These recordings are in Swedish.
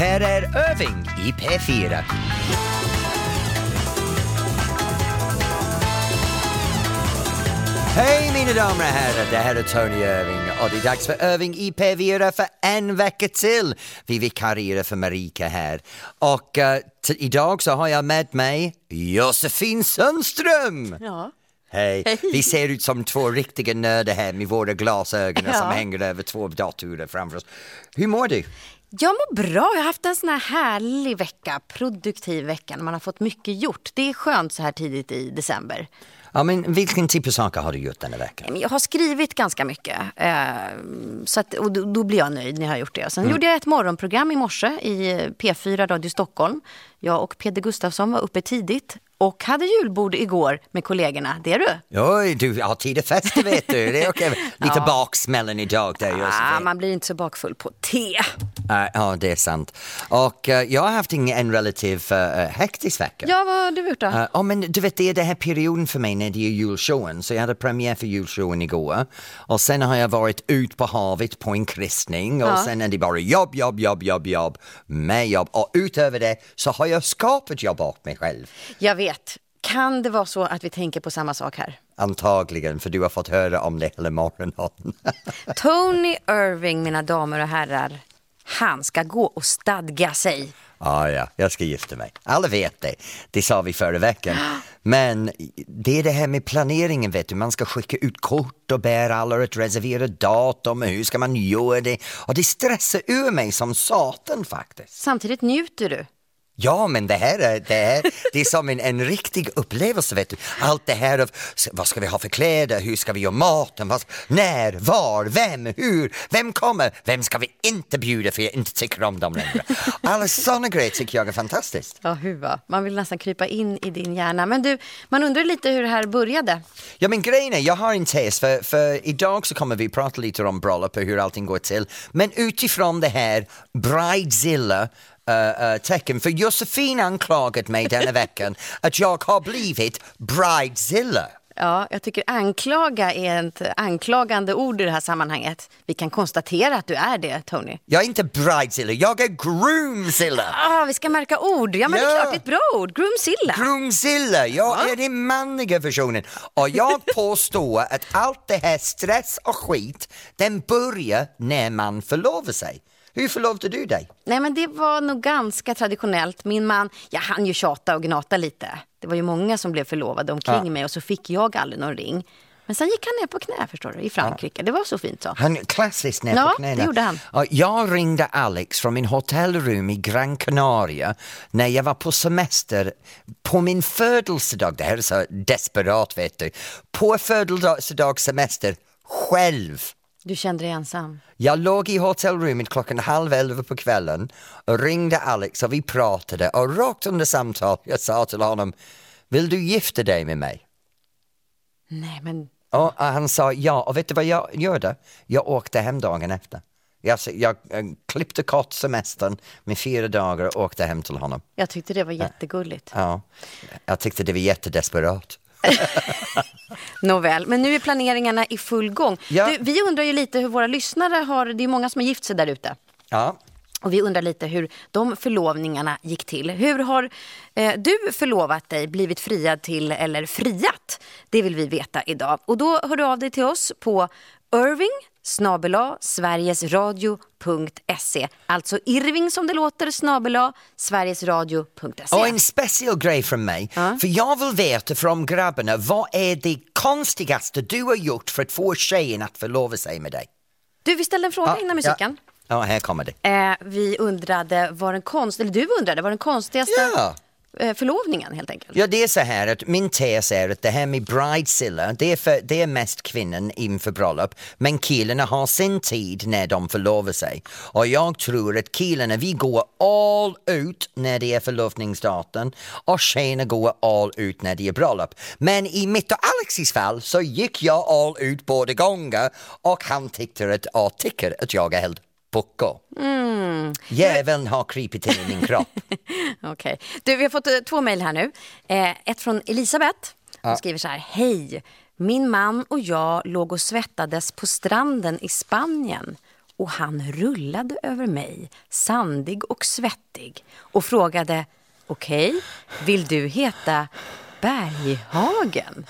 Här är Irving i P4. Hej mina damer och herrar, det här är Tony Irving och det är dags för Irving i P4 för en vecka till. Vi vikarierar för Marika här och uh, idag så har jag med mig Josefin Sundström. Ja. Hej. Hej. Vi ser ut som två riktiga nördar här med våra glasögon Ja. som hänger över två datorer framför oss. Hur mår du? Jag mår bra. Jag har haft en sån här härlig vecka, produktiv vecka när man har fått mycket gjort. Det är skönt så här tidigt i december. Ja, men vilken typ av saker har du gjort denna vecka? Men Jag har skrivit ganska mycket eh, så att, och då, blir jag nöjd när jag har gjort det. Sen gjorde jag ett morgonprogram i morse i P4 Radio Stockholm. Jag och Peder Gustafsson var uppe tidigt och hade julbord igår med kollegorna. Det är du? Oj, du har tid att festa vet du. Det är okej. Lite Ja. baksmällen idag där Ah, Josefin. man blir inte så bakfull på te. Uh, ja, det är sant. Och eh, jag har haft en, en relativ uh, hektisk vecka. Ja, vad har du gjort då? Uh, ja, men du vet, det är den här perioden för mig när det är julshowen. Så jag hade premiär för julshowen igår. Och sen har jag varit ut på havet på en kristning. Och Ja. sen är det bara jobb, jobb, jobb, jobb, jobb, med jobb. Och utöver det så har jag skapat jobb åt mig själv. Jag vet. Kan det vara så att vi tänker på samma sak här? Antagligen, för du har fått höra om det hela morgonen. Tony Irving, mina damer och herrar, han ska gå och stadga sig. Ja, ja, jag ska gifta mig. Alla vet det. Det sa vi förra veckan. Men det är det här med planeringen, vet du. Man ska skicka ut kort och bära alla ett reserverat datum. Hur ska man göra det? Och det stressar ur mig som satan faktiskt. Samtidigt njuter du. Ja, men det här är, det här, det är som en, en riktig upplevelse, vet du. Allt det här av vad ska vi ha för kläder, hur ska vi göra maten, vad, när, var, vem, hur, vem kommer, vem ska vi inte bjuda för jag inte tycker om dem längre. Alla sådana grejer tycker jag är fantastiskt. Ja, huva. Man vill nästan krypa in i din hjärna. Men du, man undrar lite hur det här började. Ja men grejen är, jag har en tes för, för idag så kommer vi prata lite om bröllop och hur allting går till. Men utifrån det här bridezilla uh, tecken, för Josefin anklagat mig denna veckan att jag har blivit bridezilla. Ja, jag tycker anklaga är ett anklagande ord i det här sammanhanget. Vi kan konstatera att du är det, Tony. Jag är inte bridezilla, jag är groomzilla. Ah, vi ska märka ord. Ja, men det Ja. är klart, det är ett bra ord. Groomzilla. Groomzilla, jag är den manliga versionen. Och jag påstår att allt det här stress och skit, den börjar när man förlovar sig. Hur förlovade du dig? Nej, men det var nog ganska traditionellt. Min man, jag hann ju tjata och gnata lite. Det var ju många som blev förlovade omkring Ja. mig och så fick jag aldrig någon ring. Men sen gick han ner på knä, förstår du, i Frankrike. Det var så fint så. Han klassiskt ner Ja, på knäna. det gjorde han. Jag ringde Alex från min hotellrum i Gran Canaria när jag var på semester på min födelsedag. Det här är så desperat vet du. På födelsedagssemester själv. Du kände dig ensam. Jag låg i hotellrummet klockan halv elva på kvällen och ringde Alex och vi pratade och rakt under samtal jag sa till honom Vill du gifta dig med mig? Nej, men Och han sa ja, och vet du vad jag gjorde? Jag åkte hem dagen efter. Jag, jag, eh, klippte kort semestern med fyra dagar och åkte hem till honom. jag tyckte det var jättegulligt. Ja, jag tyckte det var jättedesperat. Nåväl, men nu är planeringarna i full gång. Ja. Du, vi undrar ju lite hur våra lyssnare har, det är många som har gift sig där ute. Ja, Och vi undrar lite hur de förlovningarna gick till. Hur har eh, du förlovat dig, blivit friad till eller friat? Det vill vi veta idag. Och då hör du av dig till oss på Irving snabela sverigesradio.se. Alltså Irving som det låter snabela sverigesradio.se. och en speciell grej från mig. För jag vill veta från grabbarna, vad är det konstigaste du har gjort för att få tjejen att förlova sig med dig? Du, vi ställde en fråga innan musiken. Ja, ja här kommer det. Eh, vi undrade vad den konst, eller du undrade vad den konstigaste Ja. Eh, förlovningen helt enkelt. Ja, det är så här att min tes är att det här med bridezilla, det är, för, det är mest kvinnan inför bröllop, men killarna har sin tid när de förlovar sig. Och jag tror att killarna, vi går all ut när det är förlovningsdatum och tjejerna går all ut när det är bröllop. Men i mitt och Alexis fall så gick jag all ut båda gånger och han tyckte att, och tycker att jag är helt pucko. Jäveln har krypit in i min kropp. Okej. Du, vi har fått eh, två mejl här nu. Eh, ett från Elisabeth. Hon skriver så här. Hej! Min man och jag låg och svettades på stranden i Spanien. och han rullade över mig, sandig och svettig och frågade Okej, okay, vill du heta Berghagen?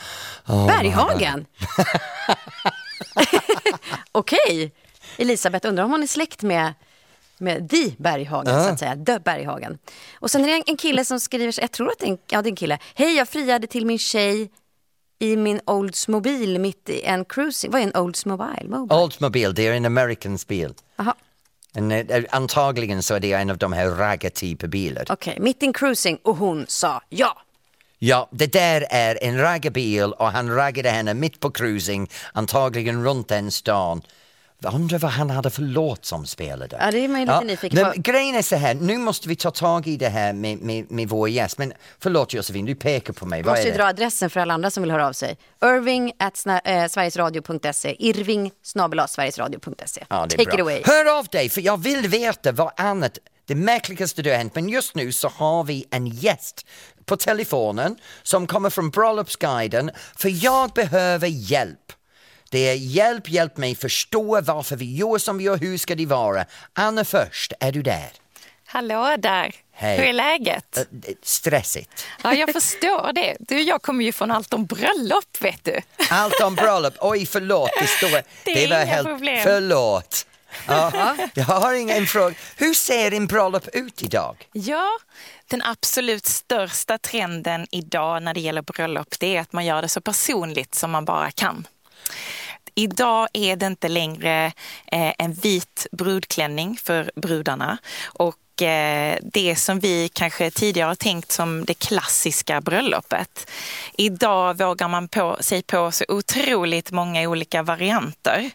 Oh, Berghagen? Okej. Okay. Elisabeth undrar om hon är släkt med med Di Berghagen, uh. så att säga. De Berghagen. Och sen är det en kille som skriver, jag tror att det är en, ja, det är en kille. Hej, jag friade till min tjej i min Oldsmobile mitt i en cruising. Vad är en Oldsmobile? Mobile? Oldsmobile, det är en American bil. Aha. En, eh, antagligen så är det en av de här raggartyper bilar. Okej, okay, mitt i en cruising och hon sa ja. Ja, det där är en raggarbil och han raggade henne mitt på cruising, antagligen runt den stan. Undrar vad han hade för låt som spelade. Ja, det är man lite ja. nyfiken på. Grejen är så här, nu måste vi ta tag i det här med, med, med vår gäst. Men förlåt Josefin, du pekar på mig. Vad måste ju dra adressen för alla andra som vill höra av sig. Irving at äh, sverigesradio.se. Irving sverigesradio.se. Ja, Take bra. it away. Hör av dig, för jag vill veta vad annat det märkligaste du har hänt. Men just nu så har vi en gäst på telefonen som kommer från Bröllopsguiden. För jag behöver hjälp. Det är hjälp, hjälp mig förstå varför vi gör som vi gör, hur ska det vara? Anna först, är du där? Hallå där! Hej. Hur är läget? Uh, stressigt. Ja, jag förstår det. Du, jag kommer ju från Allt om bröllop, vet du. Allt om bröllop, oj förlåt. Det, står, det, det var helt, problem. Förlåt. Ja, jag har ingen fråga. Hur ser din bröllop ut idag? Ja, den absolut största trenden idag när det gäller bröllop det är att man gör det så personligt som man bara kan. Idag är det inte längre eh, en vit brudklänning för brudarna. Och Eh, det som vi kanske tidigare har tänkt som det klassiska bröllopet. Idag vågar man på sig på så otroligt många olika varianter.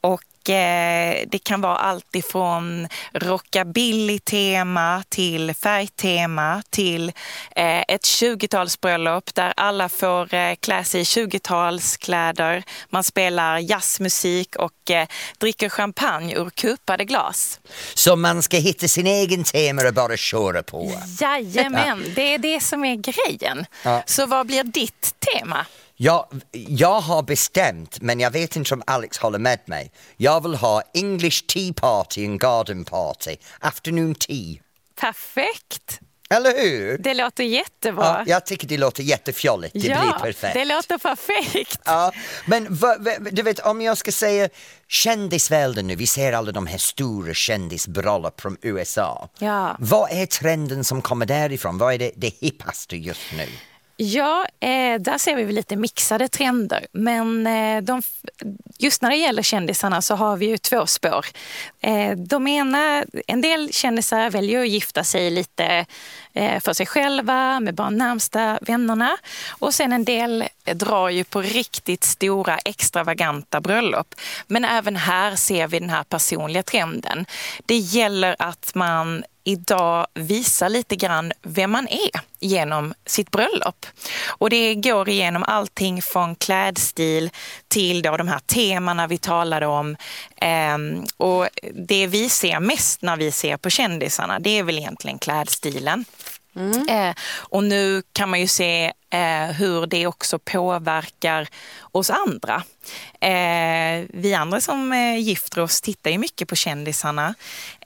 Och eh, det kan vara allt ifrån rockabilly-tema till färgtema till eh, ett 20-talsbröllop där alla får klä sig i 20-talskläder. Man spelar jazzmusik och dricker champagne ur kupade glas. Så man ska hitta sin egen tema och bara köra på? Jajamän, det är det som är grejen. Ja. Så vad blir ditt tema? Jag, jag har bestämt, men jag vet inte om Alex håller med mig. Jag vill ha English tea party and garden party, afternoon tea. Perfekt! Eller hur? Det låter jättebra. Ja, jag tycker det låter jättefjolligt. Det ja, blir perfekt. det låter perfekt. Ja, men du vet, om jag ska säga kändisvärlden nu, vi ser alla de här stora kändisbröllop från USA. Ja. Vad är trenden som kommer därifrån? Vad är det, det hippaste just nu? Ja, eh, där ser vi lite mixade trender. Men eh, de, just när det gäller kändisarna så har vi ju två spår. Eh, de ena, en del kändisar väljer att gifta sig lite Eh, för sig själva, med bara närmsta vännerna. Och sen en del drar ju på riktigt stora extravaganta bröllop. Men även här ser vi den här personliga trenden. Det gäller att man idag visar lite grann vem man är genom sitt bröllop. Och det går igenom allting från klädstil till då de här temana vi talade om. Ehm, och det vi ser mest när vi ser på kändisarna, det är väl egentligen klädstilen. Mm. Eh, och nu kan man ju se eh, hur det också påverkar oss andra. Eh, vi andra som eh, gifter oss tittar ju mycket på kändisarna.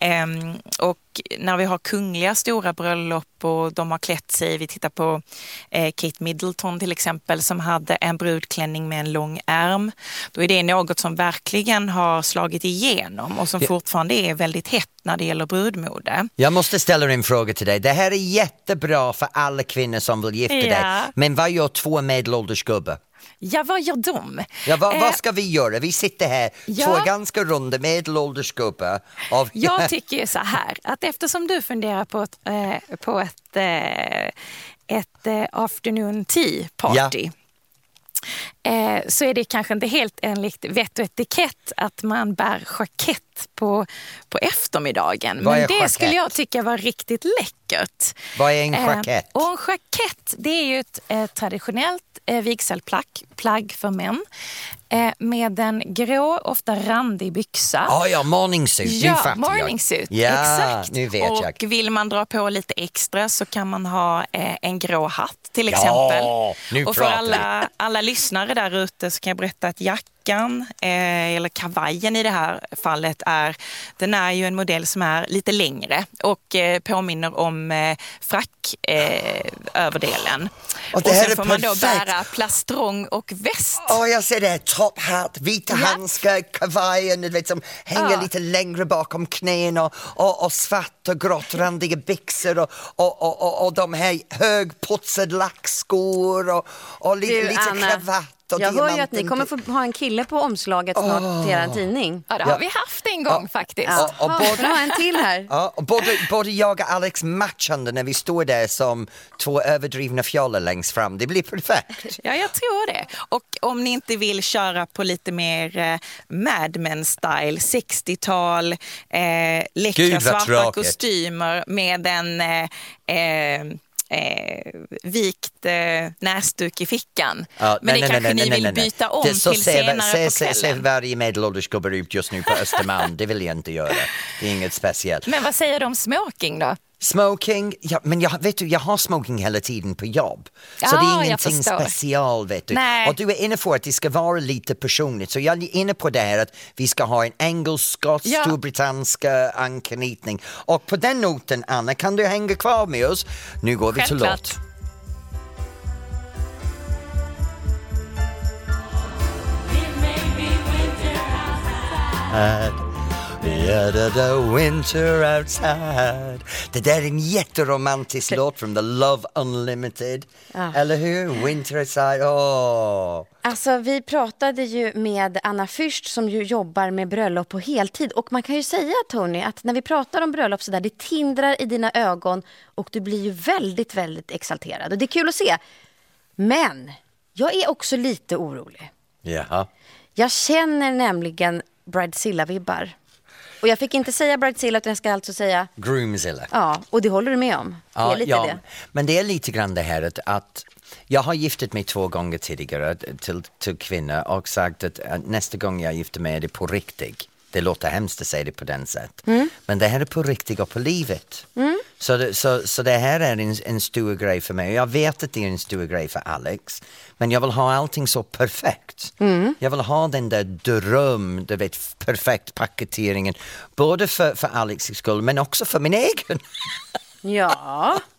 Ehm, och när vi har kungliga stora bröllop och de har klätt sig, vi tittar på eh, Kate Middleton till exempel som hade en brudklänning med en lång ärm. Då är det något som verkligen har slagit igenom och som ja. fortfarande är väldigt hett när det gäller brudmode. Jag måste ställa en fråga till dig. Det här är jättebra för alla kvinnor som vill gifta ja. dig. Men vad gör två medelålders gubbar? Ja, vad gör de? Ja, vad, eh, vad ska vi göra? Vi sitter här, ja, två ganska runda medelålders gubbar. Av... Jag tycker så här, att eftersom du funderar på ett, eh, på ett, eh, ett eh, afternoon tea party ja eh, så är det kanske inte helt enligt vett och etikett att man bär jackett på, på eftermiddagen. Men det jackett? skulle jag tycka var riktigt läckert. Vad är en jackett? Eh, och en jackett det är ju ett eh, traditionellt eh, vigselplagg plagg för män eh, med en grå, ofta randig byxa. Oh, ja, morning suit. Ja, morning suit. Ja, Exakt. Nu vet och jag. vill man dra på lite extra så kan man ha eh, en grå hatt till exempel. Ja, nu och för alla, alla lyssnare där ute så kan jag berätta att jack fickan, eh, eller kavajen i det här fallet, är, den är ju en modell som är lite längre och eh, påminner om eh, fracköverdelen. Eh, och, och sen får man då bära plastrong och väst. oh, jag ser det, top hat, vita ja. handskar, kavajen du vet, som hänger ja. lite längre bakom knäna och, och, och svart och gråttrandiga byxor och, och, och, och, de här högputsade lackskor och, och lite, du, lite Anna, kravatt och Jag hör ju att ni kommer få ha en kille på omslaget snart oh. till er tidning. Ja, det har ja. vi haft en gång ja. faktiskt. Ja. Och, och både, ha en till här. Ja, och både, både jag och Alex matchande när vi står där som två överdrivna fjoller längst fram. Det blir perfekt. Ja, jag tror det. Och om ni inte vill köra på lite mer eh, Mad Men-style, 60-tal, eh, läckra svarta tråkigt. kostymer med en eh, eh, eh, vikt eh, näsduk i fickan. Ja, Men nej, det nej, kanske nej, ni vill byta om till senare se, på kvällen. Se varje medelålders gubbar ut just nu på Östermalm, det vill jag inte göra. Det är inget speciellt. Men vad säger du om smoking då? Smoking, ja, men jag, vet du, jag har smoking hela tiden på jobb. Så ja, det är ingenting special vet du. Nej. Och du är inne på att det ska vara lite personligt. Så jag är inne på det här att vi ska ha en engelsk, skotsk, ja. storbritannska anknytning. Och på den noten Anna, kan du hänga kvar med oss? Nu går vi till låt. Uh, Yeah, the, the winter outside. Det där är en jätteromantisk låt från The Love Unlimited. Ja. Eller hur? Winter outside. Oh. Alltså, vi pratade ju med Anna Fürst som ju jobbar med bröllop på heltid. Och man kan ju säga, Tony, att när vi pratar om bröllop så där, det tindrar i dina ögon och du blir ju väldigt, väldigt exalterad. Och det är kul att se. Men jag är också lite orolig. Jaha. Jag känner nämligen Bridezilla-vibbar. Och jag fick inte säga Bridezilla utan jag ska alltså säga Groomzilla. Ja, och det håller du med om? Det ja, ja. Det. men det är lite grann det här att, att jag har giftit mig två gånger tidigare till, till kvinnor och sagt att nästa gång jag gifter mig är det på riktigt. Det låter hemskt att säga det på den sätt. Mm. Men det här är på riktigt och på livet. Mm. Så, det, så, så det här är en, en stor grej för mig. Jag vet att det är en stor grej för Alex. Men jag vill ha allting så perfekt. Mm. Jag vill ha den där dröm, du vet, perfekt paketeringen. Både för, för Alex skull men också för min egen. Ja.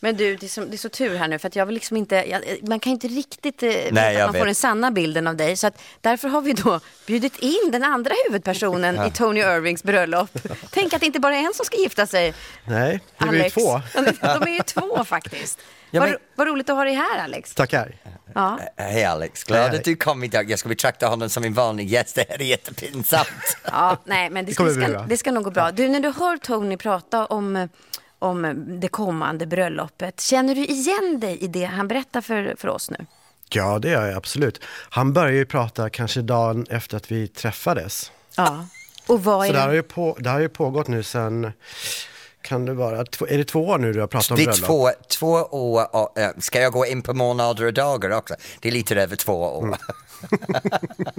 Men du, det är, så, det är så tur här nu för att jag vill liksom inte, jag, man kan inte riktigt eh, Nej, att man vet. får den sanna bilden av dig. Så att därför har vi då bjudit in den andra huvudpersonen ja. i Tony Irvings bröllop. Tänk att det inte bara är en som ska gifta sig. Nej, det är ju två. De är ju två faktiskt. Ja, men... vad, vad roligt att ha dig här Alex. Tackar. Ja. Hej Alex, glad hej, att du kom idag. Jag ska betrakta honom som en vanlig gäst, det här är jättepinsamt. ja, nej men det, det, ska, det ska nog gå bra. Du, när du hör Tony prata om om det kommande bröllopet. Känner du igen dig i det han berättar för, för oss nu? Ja, det gör jag absolut. Han började ju prata kanske dagen efter att vi träffades. Ja, och vad är Så det? Har ju på, det har ju pågått nu sen kan det vara, är det två år nu du har pratat om bröllop? Det är två, två år, och, äh, ska jag gå in på månader och dagar också? Det är lite över två år. Mm.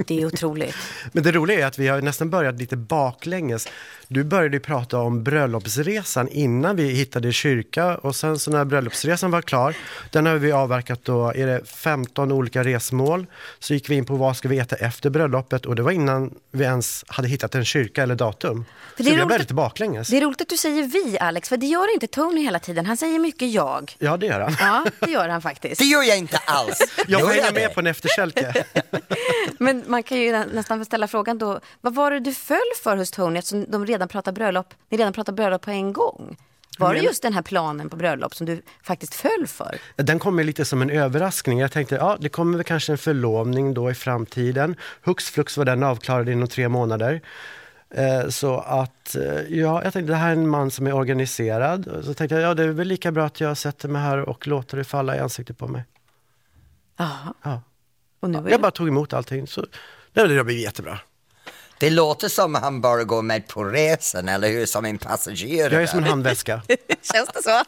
det är otroligt. Men det roliga är att vi har nästan börjat lite baklänges. Du började prata om bröllopsresan innan vi hittade kyrka och sen så när bröllopsresan var klar, den har vi avverkat då, är det 15 olika resmål. Så gick vi in på vad ska vi äta efter bröllopet och det var innan vi ens hade hittat en kyrka eller datum. För det så det blev lite baklänges. Det är roligt att du säger vi Alex, för det gör inte Tony hela tiden. Han säger mycket jag. Ja, det gör han. Ja, det gör han faktiskt. Det gör jag inte alls. Jag får hänga med på en efterkälke. Men man kan ju nästan ställa frågan då, vad var det du föll för hos Tony eftersom de redan pratar bröllop, ni redan pratar bröllop på en gång? Var det just den här planen på bröllop som du faktiskt föll för? Den kom lite som en överraskning. Jag tänkte, ja det kommer väl kanske en förlovning då i framtiden. Hux flux var den avklarad inom tre månader. Eh, så att, eh, ja, jag tänkte det här är en man som är organiserad. Så tänkte jag, ja det är väl lika bra att jag sätter mig här och låter det falla i ansiktet på mig. Aha. Ja. Och nu jag bara tog emot allting. Så, det har blivit jättebra. Det låter som han bara går med på resan, eller hur? Som en passagerare. Jag är som en handväska. Känns det så?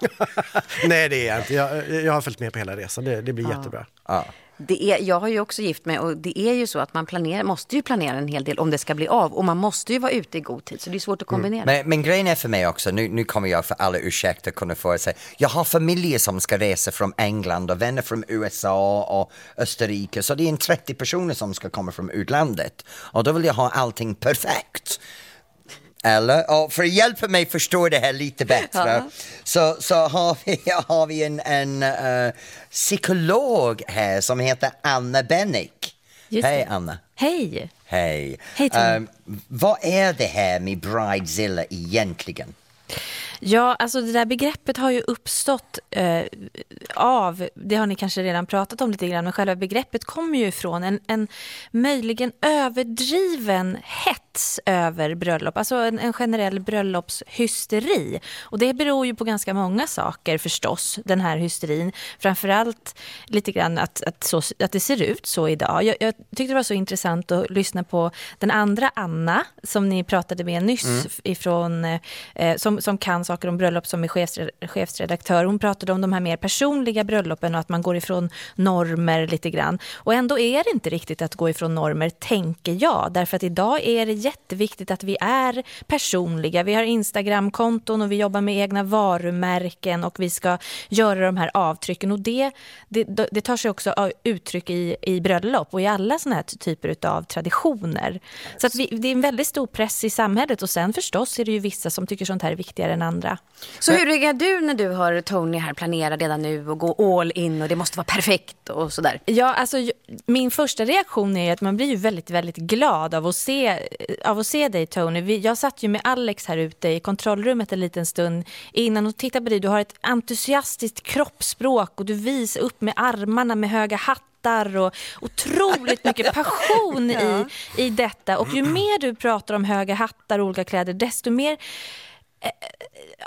Nej, det är jag inte. Jag, jag har följt med på hela resan. Det, det blir ja. jättebra. Ja. Det är, jag har ju också gift mig och det är ju så att man planerar, måste ju planera en hel del om det ska bli av. Och man måste ju vara ute i god tid så det är svårt att kombinera. Men, men grejen är för mig också, nu, nu kommer jag för alla ursäkter kunna få säga, jag har familjer som ska resa från England och vänner från USA och Österrike, så det är en 30 personer som ska komma från utlandet. Och då vill jag ha allting perfekt. Eller? Och för att hjälpa mig förstå det här lite bättre Ja. så, så har vi, har vi en, en eh, psykolog här som heter Anna Bennick. Hej. Anna. Hej! Hej. Hej. Ehm, vad är det här med Bridezilla egentligen? Ja, alltså det där begreppet har ju uppstått eh, av, det har ni kanske redan pratat om lite grann, men själva begreppet kommer ju ifrån en, en möjligen överdriven hets över bröllop, alltså en, en generell bröllopshysteri. Och det beror ju på ganska många saker förstås, den här hysterin. Framförallt lite grann att, att, så, att det ser ut så idag. Jag, jag tyckte det var så intressant att lyssna på den andra Anna som ni pratade med nyss ifrån, eh, som, som kan saker om bröllop som är chefsredaktör. Hon pratade om de här mer personliga bröllopen och att man går ifrån normer lite grann. Och ändå är det inte riktigt att gå ifrån normer, tänker jag. Därför att idag är det jätteviktigt att vi är personliga. Vi har Instagramkonton och vi jobbar med egna varumärken och vi ska göra de här avtrycken. Och det, det, det tar sig också uttryck i, i bröllop och i alla såna här typer av traditioner. Så att vi, det är en väldigt stor press i samhället och sen förstås är det ju vissa som tycker sånt här är viktigare än andra. Så hur reagerar du när du hör Tony här planera redan nu och gå all in och det måste vara perfekt och sådär? Ja, alltså, min första reaktion är ju att man blir ju väldigt, väldigt glad av att se, av att se dig Tony. Vi, jag satt ju med Alex här ute i kontrollrummet en liten stund innan och tittade på dig. Du har ett entusiastiskt kroppsspråk och du visar upp med armarna med höga hattar och otroligt mycket passion i, i detta. Och ju mer du pratar om höga hattar och olika kläder, desto mer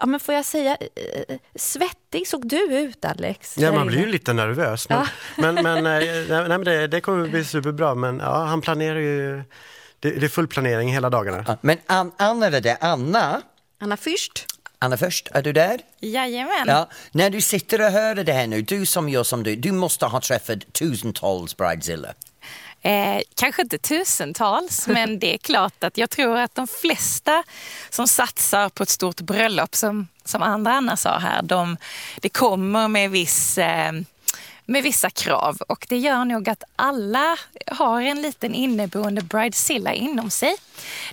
Ja, men får jag säga, eh, svettig såg du ut Alex. Ja, man blir ju lite nervös. Men, men, men, eh, nej, nej, men det, det kommer bli superbra. Men ja, han planerar ju, det, det är full planering hela dagarna. Ja, Men An- Anna är det, Anna, Anna Fürst? Anna först, är du där? Jajamän. Ja, när du sitter och hör det här nu, du som gör som du, du måste ha träffat tusentals bridezilla. Eh, kanske inte tusentals, men det är klart att jag tror att de flesta som satsar på ett stort bröllop, som, som andra Anna sa här, de, det kommer med viss eh, med vissa krav och det gör nog att alla har en liten inneboende bridezilla inom sig.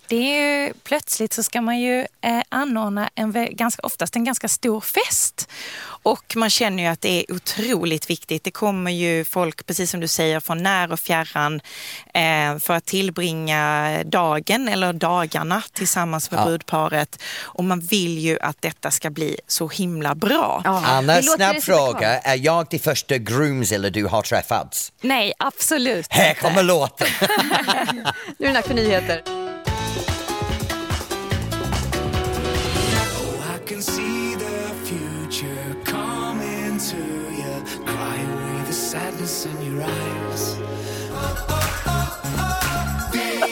Det är ju, plötsligt så ska man ju eh, anordna en, ganska, oftast en ganska stor fest och man känner ju att det är otroligt viktigt. Det kommer ju folk, precis som du säger, från när och fjärran eh, för att tillbringa dagen eller dagarna tillsammans med Ja. brudparet och man vill ju att detta ska bli så himla bra. Anna, Det låter snabb fråga, är jag det första groomzilla du har träffat? Nej, absolut Här kommer låten! Nu är det dags för nyheter. I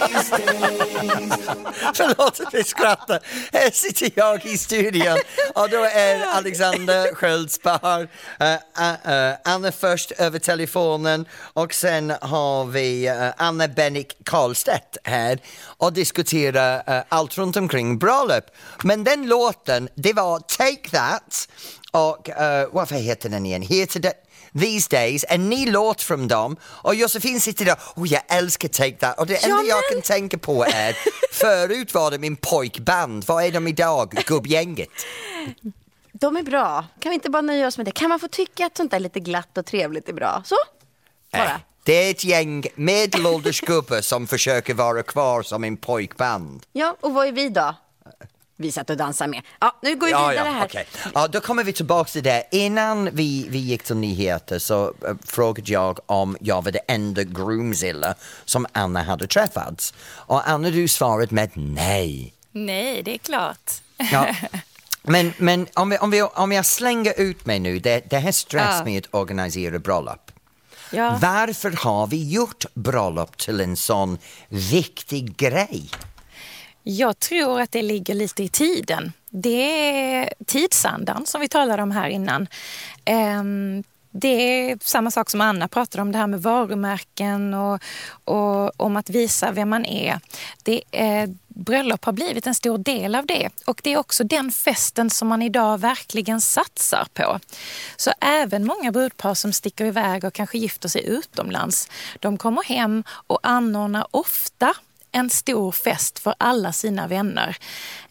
Förlåt att vi skrattar. Här sitter jag i studion och då är Alexander Sköldspar, uh, eh, uh, eh, eh, Anna först över telefonen och sen har vi uh, Anna Bennick Karlstedt här och diskuterar allt runt omkring bröllop. Men den låten, det var Take That och uh, varför heter den igen? Heter det These Days, en ny låt från dem och Josefin sitter där, oh jag älskar Take That och det enda jag kan tänka på är, förut var det min pojkband, vad är de idag? Gubbgänget. De är bra. Kan vi inte bara nöja oss med det? Kan man få tycka att sånt där lite glatt och trevligt är bra? Så, bara. Äh, Det är ett gäng medelålders gubbar som försöker vara kvar som en pojkband. Ja, och vad är vi då? Vi satt och dansade med. Ja, nu går vi Ja, vidare ja, här. okej. ja, då kommer vi tillbaka till det. Innan vi, vi gick till nyheter så uh, frågade jag om jag var det enda groomzilla som Anna hade träffat. Och Anna, du svarade med nej. Nej, det är klart. Ja. Men, men om, vi, om, vi, om jag slänger ut mig nu, det, det här stress Ja. med att organisera bröllop. Ja. Varför har vi gjort bröllop till en sån viktig grej? Jag tror att det ligger lite i tiden. Det är tidsandan som vi talade om här innan. Ehm, det är samma sak som Anna pratade om, det här med varumärken och, och om att visa vem man är. Det är bröllop har blivit en stor del av det och det är också den festen som man idag verkligen satsar på. Så även många brudpar som sticker iväg och kanske gifter sig utomlands, de kommer hem och anordnar ofta en stor fest för alla sina vänner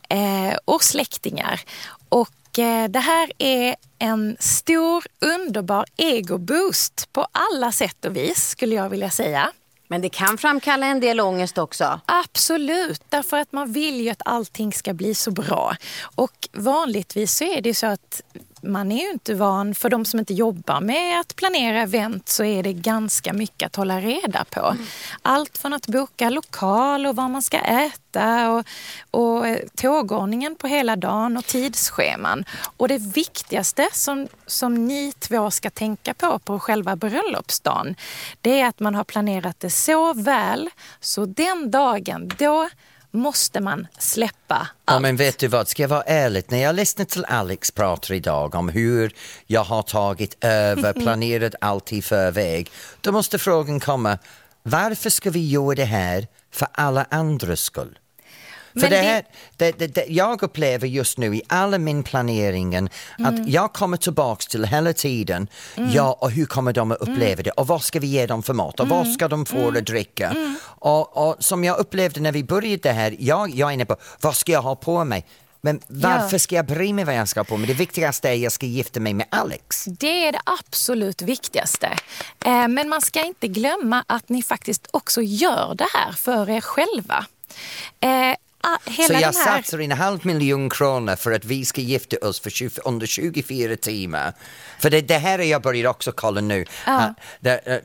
eh, och släktingar. Och eh, det här är en stor underbar egoboost på alla sätt och vis skulle jag vilja säga. Men det kan framkalla en del ångest också. Absolut, därför att man vill ju att allting ska bli så bra. Och vanligtvis så är det så att man är ju inte van, för de som inte jobbar med att planera event så är det ganska mycket att hålla reda på. Mm. Allt från att boka lokal och vad man ska äta och, och eh, tågordningen på hela dagen och tidsscheman. Och det viktigaste som, som ni två ska tänka på på själva bröllopsdagen, det är att man har planerat det så väl så den dagen, då måste man släppa allt. Ja, men vet du vad, ska jag vara ärlig, när jag lyssnar till Alex prata idag om hur jag har tagit över, planerat allt i förväg, då måste frågan komma, varför ska vi göra det här för alla andras skull? För Men det här, det, det, det, jag upplever just nu i alla min planeringen Mm. att jag kommer tillbaks till hela tiden, ja och hur kommer de att Mm. uppleva det och vad ska vi ge dem för mat och vad ska de få att dricka? Mm. Och, och som jag upplevde när vi började det här, jag, jag är inne på vad ska jag ha på mig? Men varför ska jag bry mig vad jag ska ha på mig? Det viktigaste är att jag ska gifta mig med Alex. Det är det absolut viktigaste. Eh, Men man ska inte glömma att ni faktiskt också gör det här för er själva. Ah, Så jag satsar en halv miljon kronor för att vi ska gifta oss för 20, under 24 timmar. För det, det här är jag börjar också kolla nu. Ah, det, eh,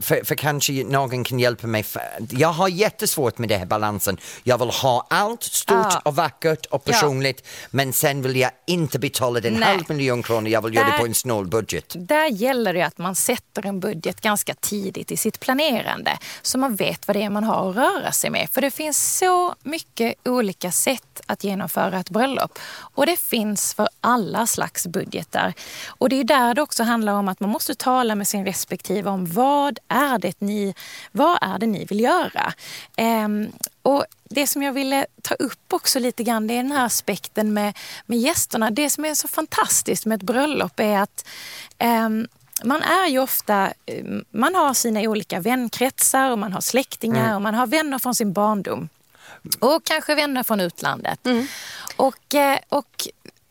för, för kanske någon kan hjälpa mig. Jag har jättesvårt med den här balansen. Jag vill ha allt stort Ja. och vackert och Ja. personligt men sen vill jag inte betala en Nej. halv miljon kronor. Jag vill göra det Där- på en snål budget. Där gäller det att man sätter en budget ganska tidigt i sitt planerande så man vet vad det är man har att röra sig med. För det finns så mycket olika sätt att genomföra ett bröllop och det finns för alla slags budgetar. Och det är där det också handlar om att man måste tala med sin respektive om vad är det ni, vad är det ni vill göra? Ehm, och det som jag ville ta upp också lite grann det är den här aspekten med, med gästerna. Det som är så fantastiskt med ett bröllop är att ehm, man är ju ofta, eh, man har sina olika vänkretsar och man har släktingar och man har vänner från sin barndom. Och kanske vänner från utlandet. Och, eh, och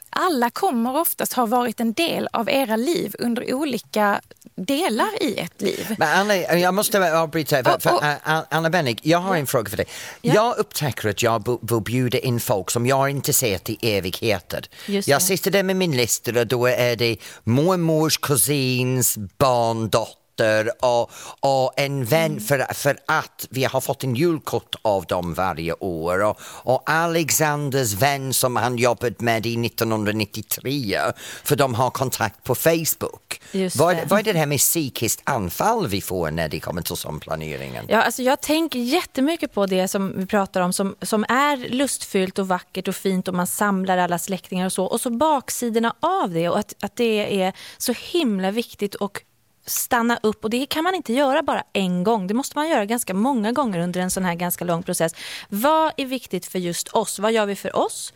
alla kommer oftast ha varit en del av era liv under olika delar i ett liv. Men Anna, jag måste avbryta, för, för Anna Bennig, jag har en fråga för dig. Jag upptäcker att jag vill bjuda in folk som jag inte sett i evigheter. Jag sitter där med min lista och då är det mormors kusins barndotter och, och en vän för, för att vi har fått en julkort av dem varje år och, och Alexanders vän som han jobbat med i 1993 för de har kontakt på Facebook. Just vad, det. vad är det här med psykiskt anfall vi får när det kommer till sån planeringen? Ja, alltså jag tänker jättemycket på det som vi pratar om som, som är lustfyllt och vackert och fint och man samlar alla släktingar och så. Och så baksidorna av det och att, att det är så himla viktigt och stanna upp och det kan man inte göra bara en gång. Det måste man göra ganska många gånger under en sån här ganska lång process. Vad är viktigt för just oss? Vad gör vi för oss?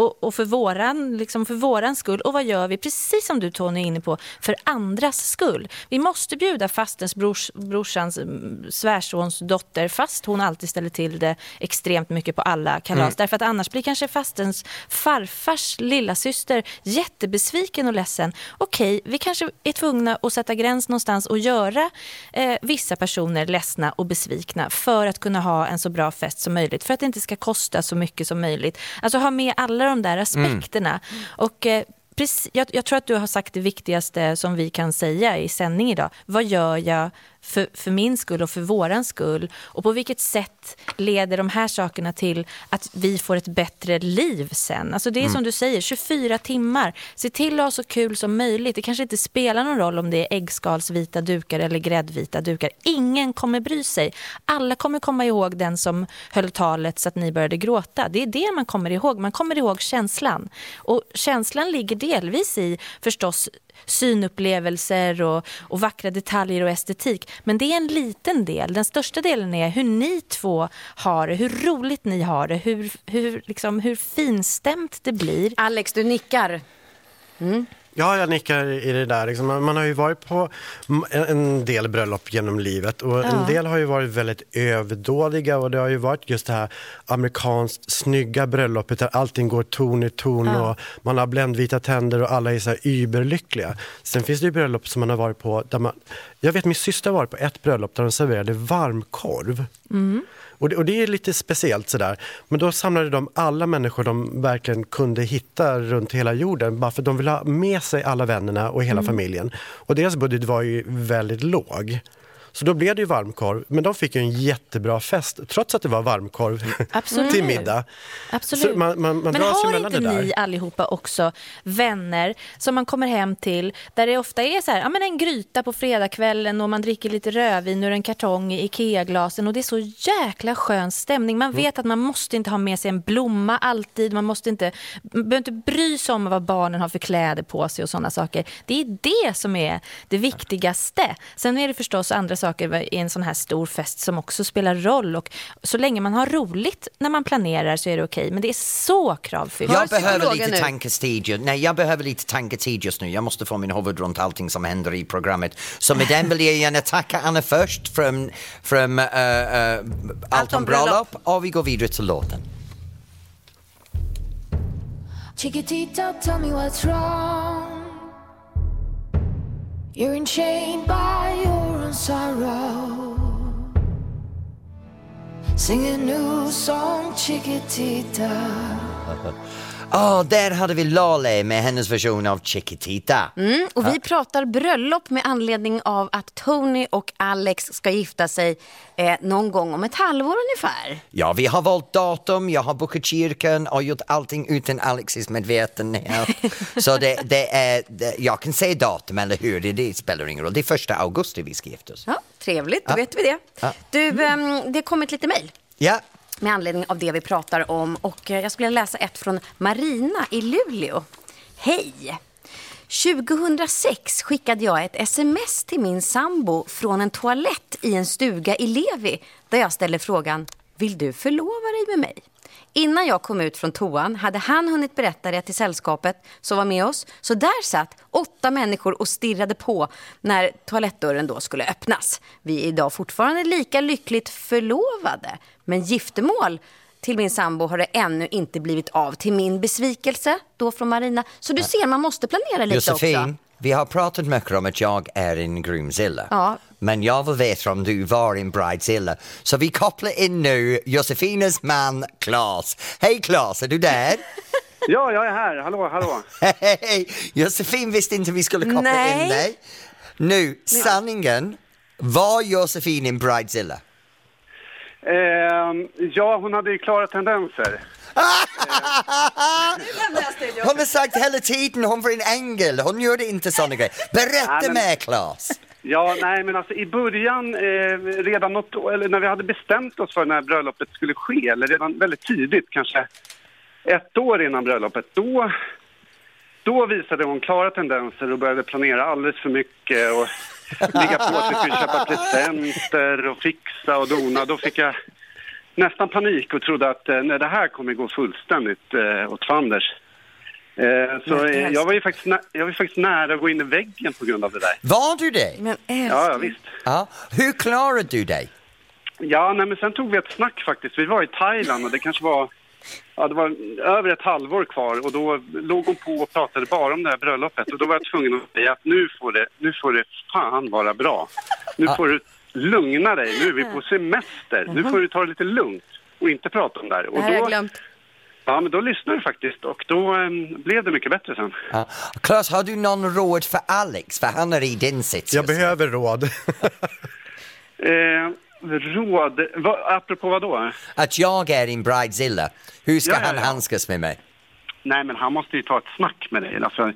Och, och för, våran, liksom för våran skull. Och vad gör vi, precis som du Tony är inne på, för andras skull? Vi måste bjuda fastens brors, brorsans mm, svärsons dotter fast hon alltid ställer till det extremt mycket på alla kalas. Därför att annars blir kanske fastens farfars lilla syster jättebesviken och ledsen. Okej, vi kanske är tvungna att sätta gräns någonstans och göra eh, vissa personer ledsna och besvikna för att kunna ha en så bra fest som möjligt. För att det inte ska kosta så mycket som möjligt. Alltså ha med alla de där aspekterna. Och eh, precis, jag, jag tror att du har sagt det viktigaste som vi kan säga i sändning idag. Vad gör jag för, för min skull och för våran skull? Och på vilket sätt leder de här sakerna till att vi får ett bättre liv sen? Alltså det är som du säger, 24 timmar. Se till att ha så kul som möjligt. Det kanske inte spelar någon roll om det är äggskalsvita dukar eller gräddvita dukar. Ingen kommer bry sig. Alla kommer komma ihåg den som höll talet så att ni började gråta. Det är det man kommer ihåg. Man kommer ihåg känslan. Och känslan ligger delvis i förstås synupplevelser och, och vackra detaljer och estetik. Men det är en liten del. Den största delen är hur ni två har det, hur roligt ni har det, hur, hur, liksom, hur finstämt det blir. Alex, du nickar. Mm. Ja, jag nickar i det där. Liksom, man har ju varit på en- del bröllop genom livet och en del har ju varit väldigt överdådiga och det har ju varit just det här amerikanskt snygga bröllopet där allting går ton i ton och man har bländvita tänder och alla är så här überlyckliga. Sen finns det ju bröllop som man har varit på där man, jag vet min syster har varit på ett bröllop där de serverade varmkorv. Och det, och det är lite speciellt sådär. Men då samlade de alla människor de verkligen kunde hitta runt hela jorden bara för de ville ha med sig alla vännerna och hela familjen. Och deras budget var ju väldigt låg. Så då blev det ju varmkorv, men de fick ju en jättebra fest trots att det var varmkorv Absolut. till middag. Absolut. Man, man, man Men har inte ni allihopa också vänner som man kommer hem till där det ofta är så här, ja, men en gryta på fredagskvällen och man dricker lite rödvin ur en kartong i Ikea-glasen och det är så jäkla skön stämning. Man Mm. vet att man måste inte ha med sig en blomma alltid, man måste inte, man behöver inte bry sig om vad barnen har för kläder på sig och sådana saker. Det är det som är det viktigaste. Sen är det förstås andra saker i en sån här stor fest som också spelar roll och så länge man har roligt när man planerar så är det okej. Men det är så kravfyllt. Jag behöver lite ju- Nej, jag behöver lite tanketid just nu. Jag måste få min huvud runt allting som händer i programmet. Så med den vill jag gärna tacka Anna först från, från uh, uh, Allt om bröllop och vi går vidare till låten. Chiquitita, tell me what's wrong. You're enchained by own sorrow. Sing a new song, Chiquitita. Åh, där hade vi Lale med hennes version av Chiquitita. Mm, och vi pratar bröllop med anledning av att Tony och Alex ska gifta sig eh, någon gång om ett halvår ungefär. Ja, vi har valt datum, jag har bokat kyrkan och gjort allting utan Alexis medvetenhet. Så det, det är, det, jag kan säga datum, eller hur? Det, det spelar ingen roll. Det är första augusti vi ska gifta oss. Ja, trevligt, då Ja. vet vi det. Ja. Du, ehm, det har kommit lite mejl Ja, med anledning av det vi pratar om och eh, jag skulle läsa ett från Marina i Luleå. Hej! 2006 skickade jag ett sms till min sambo från en toalett i en stuga i Levi där jag ställde frågan Vill du förlova dig med mig? Innan jag kom ut från toan hade han hunnit berätta det till sällskapet som var med oss. Så där satt åtta människor och stirrade på när toalettdörren då skulle öppnas. Vi är idag fortfarande lika lyckligt förlovade. Men giftermål till min sambo har det ännu inte blivit av. Till min besvikelse då från Marina. Så du ser, man måste planera lite Josefin, också. vi har pratat mycket om att jag är en groomzilla. Ja. Men jag vill veta om du var en bridezilla. Så vi kopplar in nu Josefinas man Claes. Hej Claes, är du där? Ja, jag är här. Hallå, hallå. Hej! Josefin visste inte vi skulle koppla Nej. in dig. Nu, sanningen. Var Josefin en bridezilla? Ehm, ja, hon hade ju klara tendenser. Hon har sagt hela tiden hon var en ängel, hon gjorde inte sådana grejer. Berätta Nej, men- mer Claes. Ja, nej, men alltså i början, eh, redan något, eller när vi hade bestämt oss för när bröllopet skulle ske, eller redan väldigt tidigt, kanske ett år innan bröllopet, då, då visade hon klara tendenser och började planera alldeles för mycket och ligga på att vi skulle köpa presenter och fixa och dona. Då fick jag nästan panik och trodde att eh, nej, det här kommer gå fullständigt eh, åt fanders. Eh, så jag var ju faktiskt, nä- jag var ju faktiskt nära att gå in i väggen på grund av det där. Var du det? Men Ja, älskling. ja visst. Ja. Hur klarade du dig? Ja, nej, men sen tog vi ett snack faktiskt. Vi var i Thailand och det kanske var, ja, det var över ett halvår kvar och då låg hon på och pratade bara om det här bröllopet och då var jag tvungen att säga att nu får det, nu får det fan vara bra. Nu får du lugna dig, nu är vi på semester, nu får du ta det lite lugnt och inte prata om det här. Det Och här har jag då, glömt. Ja, men då lyssnade du faktiskt och då em, blev det mycket bättre sen. Ja. Claes, har du någon råd för Alex? För han är i din sits. Jag behöver råd. Eh, råd, va, apropå vad då? Att jag är en bridezilla. Hur ska Ja, ja, han handskas med mig? Nej, men han måste ju ta ett snack med dig. Alltså,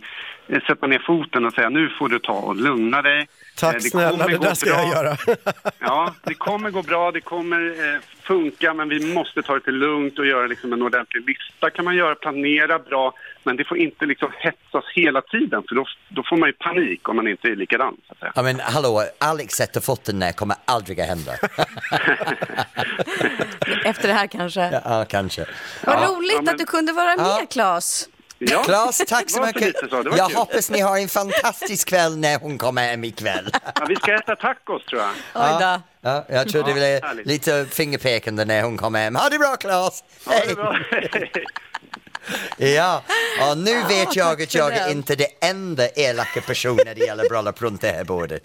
eh, sätta ner foten och säga nu får du ta och lugna dig. Eh, Tack det snälla, kommer det gå där ska jag bra. göra. Ja, det kommer gå bra. Det kommer eh, funka, men vi måste ta det till lugnt och göra liksom en ordentlig lista kan man göra, planera bra, men det får inte liksom hetsas hela tiden, för då, då får man ju panik om man inte är likadan. Så att säga. Ja, men hallå, Alex sätter foten ner kommer aldrig att hända. Efter det här kanske. ja, kanske. Vad Ja, roligt ja, men- att du kunde vara med, Ja. Claes. Ja, Claes, tack så mycket. lite Jag kul. hoppas ni har en fantastisk kväll när hon kommer hem ikväll. Ja, vi ska äta tacos tror jag. Oj då. Ja, jag tror det blir härligt. lite fingerpekande när hon kommer hem. Ha det bra Claes! Ha det Hej! bra. Ja, och nu vet jag att jag är den. inte det enda elaka person när det gäller bröllop runt det här bordet.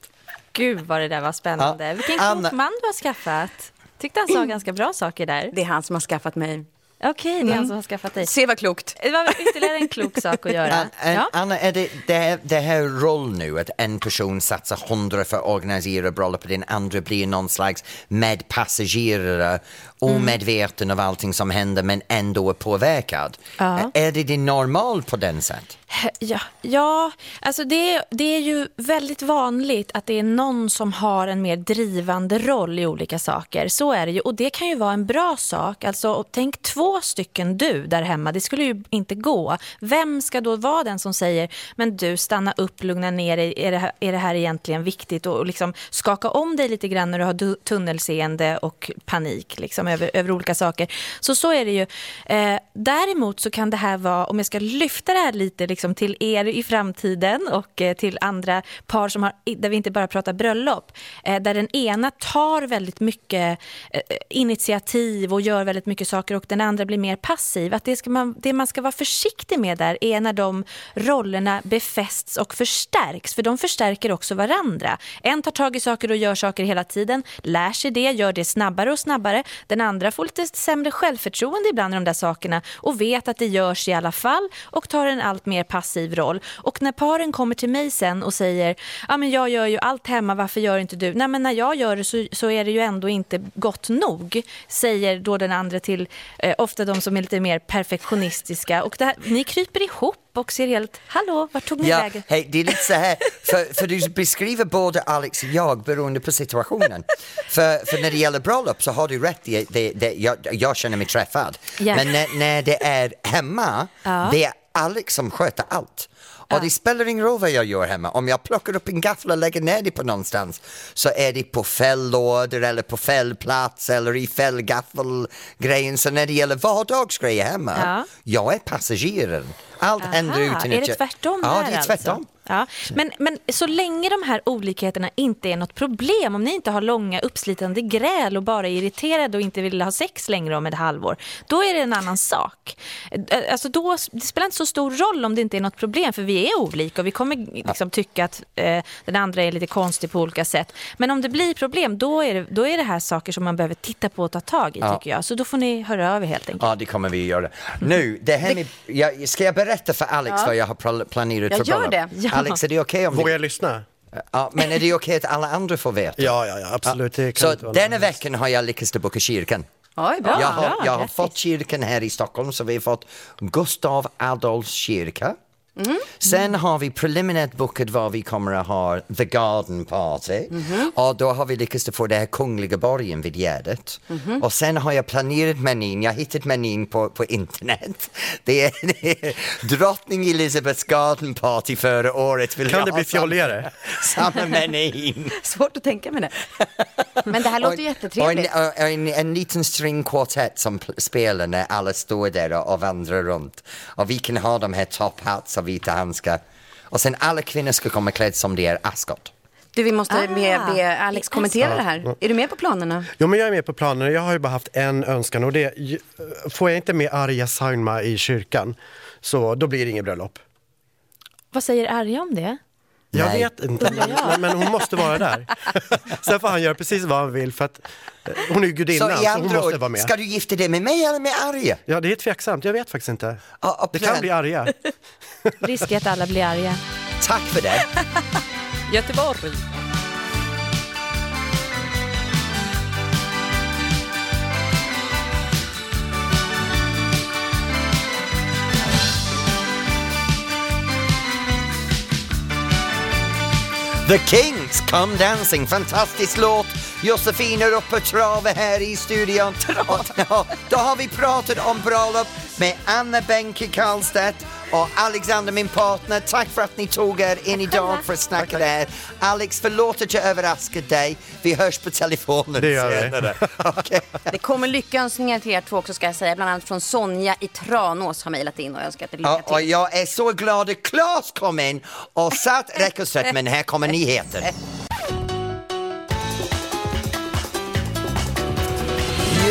Gud vad det där var spännande. Ja. Vilken klok man du har skaffat. Tyckte han sa ganska bra saker där. Det är han som har skaffat mig. Okej, det är han som har skaffat dig. Se vad klokt. Det var ytterligare en klok sak att göra. An- an- Ja. Anna, är det, det, här, det här roll nu att en person satsar hundra för att organisera bröllop och den andra blir någon slags medpassagerare, omedveten av allting som händer men ändå är påverkad. Ja. Är det det normal på den sätt? Ja, ja alltså det, det är ju väldigt vanligt att det är någon som har en mer drivande roll i olika saker. Så är det ju. Och det kan ju vara en bra sak. Alltså, tänk två stycken du där hemma. Det skulle ju inte gå. Vem ska då vara den som säger men du, stanna upp, lugna ner dig. Är det här, är det här egentligen viktigt? Och, och liksom skaka om dig lite grann när du har tunnelseende och panik liksom, över, över olika saker. Så så är det ju. Eh, däremot så kan det här vara, om jag ska lyfta det här lite liksom, till er i framtiden och eh, till andra par som har, där vi inte bara pratar bröllop, eh, där den ena tar väldigt mycket eh, initiativ och gör väldigt mycket saker och den andra blir mer passiv. Att det, ska man, det man ska vara försiktig med där är när de rollerna befästs och förstärks, för de förstärker också varandra. En tar tag i saker och gör saker hela tiden, lär sig det, gör det snabbare och snabbare. Den den andra får lite sämre självförtroende ibland i de där sakerna och vet att det görs i alla fall och tar en allt mer passiv roll. Och när paren kommer till mig sen och säger ja men jag gör ju allt hemma, varför gör inte du? Nej men när jag gör det så, så är det ju ändå inte gott nog, säger då den andra till eh, ofta de som är lite mer perfektionistiska. Och det här, ni kryper ihop och ser helt, hallå, vart tog ni Ja, vägen? hej, det är lite så här, för, för du beskriver både Alex och jag beroende på situationen. för, för när det gäller bröllop så har du rätt, det, det, det, jag, jag känner mig träffad. Ja. Men när, när det är hemma, Ja. det är Alex som sköter allt. Och det spelar ingen roll vad jag gör hemma. Om jag plockar upp en gaffel och lägger ner det på någonstans så är det på fel lådor eller på fel plats eller i fel gaffelgrejen. Så när det gäller vardagsgrejer hemma, Ja. jag är passageraren. Allt händer Aha, utan är att det jag- tvärtom Ja, det är tvärtom. Alltså? Ja. Men, men så länge de här olikheterna inte är något problem, om ni inte har långa uppslitande gräl och bara är irriterade och inte vill ha sex längre om ett halvår, då är det en annan sak. Alltså då, det spelar inte så stor roll om det inte är något problem, för vi är olika och vi kommer liksom tycka att eh, den andra är lite konstig på olika sätt. Men om det blir problem, då är det, då är det här saker som man behöver titta på och ta tag i, Ja. tycker jag. Så då får ni höra över helt enkelt. Ja, det kommer vi att göra. Nu, det här med, jag, ska jag berätta för Alex vad jag har pl- planerat Ja, för gör bröllop? det. Ja. Alex, är det okej om Vågar jag lyssna? Ja, men är det okej att alla andra får veta? Ja, ja, ja absolut. Kan Så denna veckan har jag lyckats att boka kyrkan. Oj, bra. jag har, bra, jag har fått kyrkan här i Stockholm, så vi har fått Gustav Adolfs kyrka. Mm. Sen har vi preliminärt bokat vad vi kommer att ha, The Garden Party. Mhm. Och då har vi lyckats få det här Kungliga borgen vid Gärdet. Mhm. Och sen har jag planerat menyn, jag har hittat menyn på, på internet. Det är, det är Drottning Elizabeths Garden Party förra året. Vill Kan det bli fjolligare? Samma menyn. Svårt att tänka mig det. Men det här låter Och- jättetrevligt. Och en, och en, en liten stringkvartett som spelar när alla står där och, och vandrar runt. Och vi kan ha de här top hats och vita handskar. Och sen alla kvinnor ska komma klädda som det är Ascot. Du, vi måste Ah, be, be Alex kommentera det här. Är du med på planerna? Jo, men jag är med på planen. Jag har ju bara haft en önskan och det är, får jag inte med Arja Saima i kyrkan så då blir det inget bröllop. Vad säger Arja om det? Jag Nej. vet inte, men, men- men hon måste vara där. Sen får han göra precis vad han vill för att eh, hon är ju Så gudinnan i så, hon måste vara med. ska du gifta dig med mig eller med Arja? Ja, det är tveksamt. Jag vet faktiskt inte. Och Det kan bli Arja. Risk är att alla blir arga. Tack för det. Göteborg. The Kings, Come Dancing, fantastisk låt. Josefin är uppe och travar här i studion. Och, ja, då har vi pratat om bröllop med Anna Benke Karlstedt och Alexander min partner. Tack för att ni tog er in idag för att snacka där. Alex, förlåt att jag överraskade dig. Vi hörs på telefonen Det gör vi. senare. Okej. Det kommer lyckönskningar till er två också ska jag säga. Bland annat från Sonja i Tranås har mejlat in och önskat er lycka Ja, och till. jag är så glad att Claes kom in och satt och slätt, men här kommer nyheten.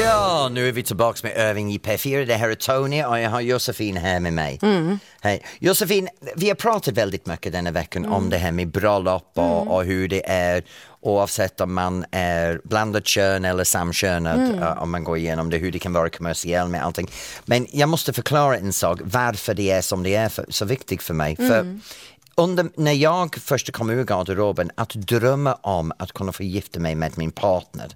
Ja, nu är vi tillbaka med Övning i P4. Det här är Tony och jag har Josefin här med mig. Hej. Josefin, vi har pratat väldigt mycket denna veckan om det här med bröllop och, och hur det är oavsett om man är blandat kön eller samkönad, uh, om man går igenom det, hur det kan vara kommersiellt med allting. Men jag måste förklara en sak, varför det är som det är för, så viktigt för mig. För under, när jag först kom ur garderoben, att drömma om att kunna få gifta mig med min partner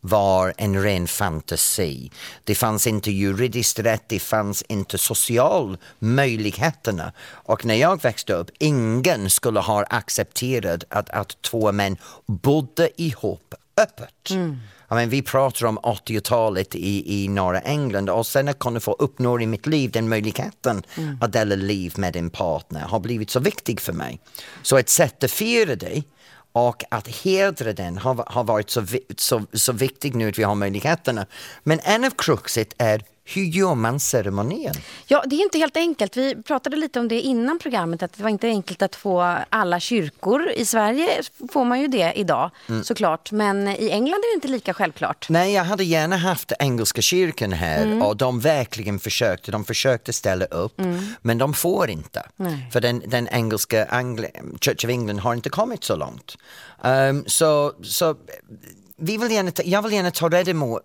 var en ren fantasi. Det fanns inte juridiskt rätt, det fanns inte social möjligheterna. Och när jag växte upp, ingen skulle ha accepterat att, att två män bodde ihop öppet. I mean, vi pratar om 80-talet i, i norra England och sen att kunna få uppnå i mitt liv den möjligheten att dela liv med en partner har blivit så viktig för mig. Så ett sätt att fira det och att hedra den har, har varit så, så, så viktigt nu att vi har möjligheterna. Men en av kruxet är hur gör man ceremonin? Ja, det är inte helt enkelt. Vi pratade lite om det innan programmet, att det var inte enkelt att få alla kyrkor. I Sverige får man ju det idag, såklart. Men i England är det inte lika självklart. Nej, jag hade gärna haft engelska kyrkan här Mm. och de verkligen försökte. De försökte ställa upp, Mm. men de får inte. För den, den engelska Angli- Church of England har inte kommit så långt. Um, så, så vi vill gärna ta, jag vill gärna ta reda på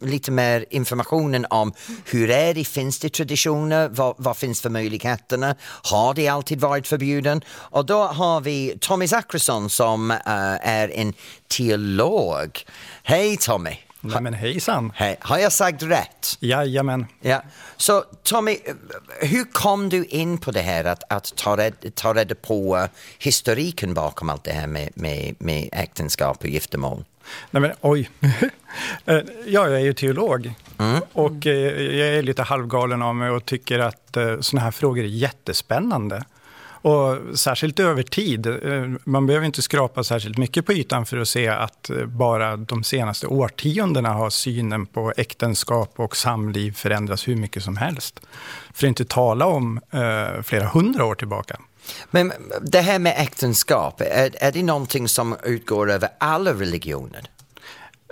lite mer informationen om hur är det, finns det traditioner, vad, vad finns för möjligheterna, har det alltid varit förbjuden? Och då har vi Tommy Zachrisson som äh, är en teolog. Hej Tommy! Nej men hejsan! Hej, har jag sagt rätt? Jajamän. Ja. Så Tommy, hur kom du in på det här att, att ta, red, ta reda på historiken bakom allt det här med, med, med äktenskap och giftermål? Nej men oj. Eh, ja, jag är ju teolog. Och eh, jag är lite halvgalen av mig och tycker att eh, sådana här frågor är jättespännande. Och särskilt över tid. Man behöver inte skrapa särskilt mycket på ytan för att se att bara de senaste årtiondena har synen på äktenskap och samliv förändrats hur mycket som helst. För att inte tala om flera hundra år tillbaka. Men det här med äktenskap, är, är det någonting som utgår över alla religioner?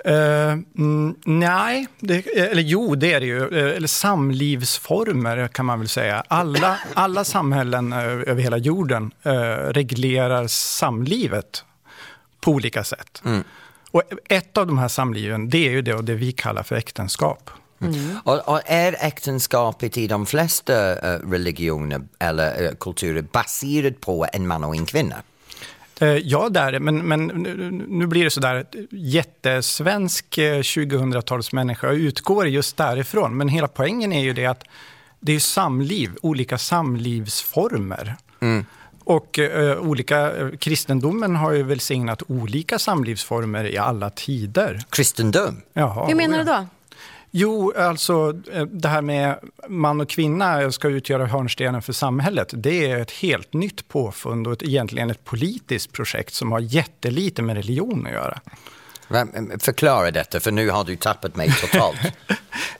Mm, nej, det, eller jo det är det ju. Eh, eller samlivsformer kan man väl säga. Alla, alla samhällen eh, över hela jorden eh, reglerar samlivet på olika sätt. Och ett av de här samliven, det är ju det, det vi kallar för äktenskap. Och, och är äktenskapet i de flesta eh, religioner eller eh, kulturer baserat på en man och en kvinna? Eh, Ja, det är det. Men, men nu, blir det sådär, jättesvensk eh, 2000-talsmänniska utgår just därifrån. Men hela poängen är ju det att det är samliv, olika samlivsformer. Och eh, olika, kristendomen har ju välsignat olika samlivsformer i alla tider. Kristendom? Jaha, Hur menar du då? Jo, alltså eh, det här med man och kvinna ska utgöra hörnstenen för samhället. Det är ett helt nytt påfund och ett, egentligen ett politiskt projekt som har jättelite med religion att göra. Förklara detta, för nu har du tappat mig totalt.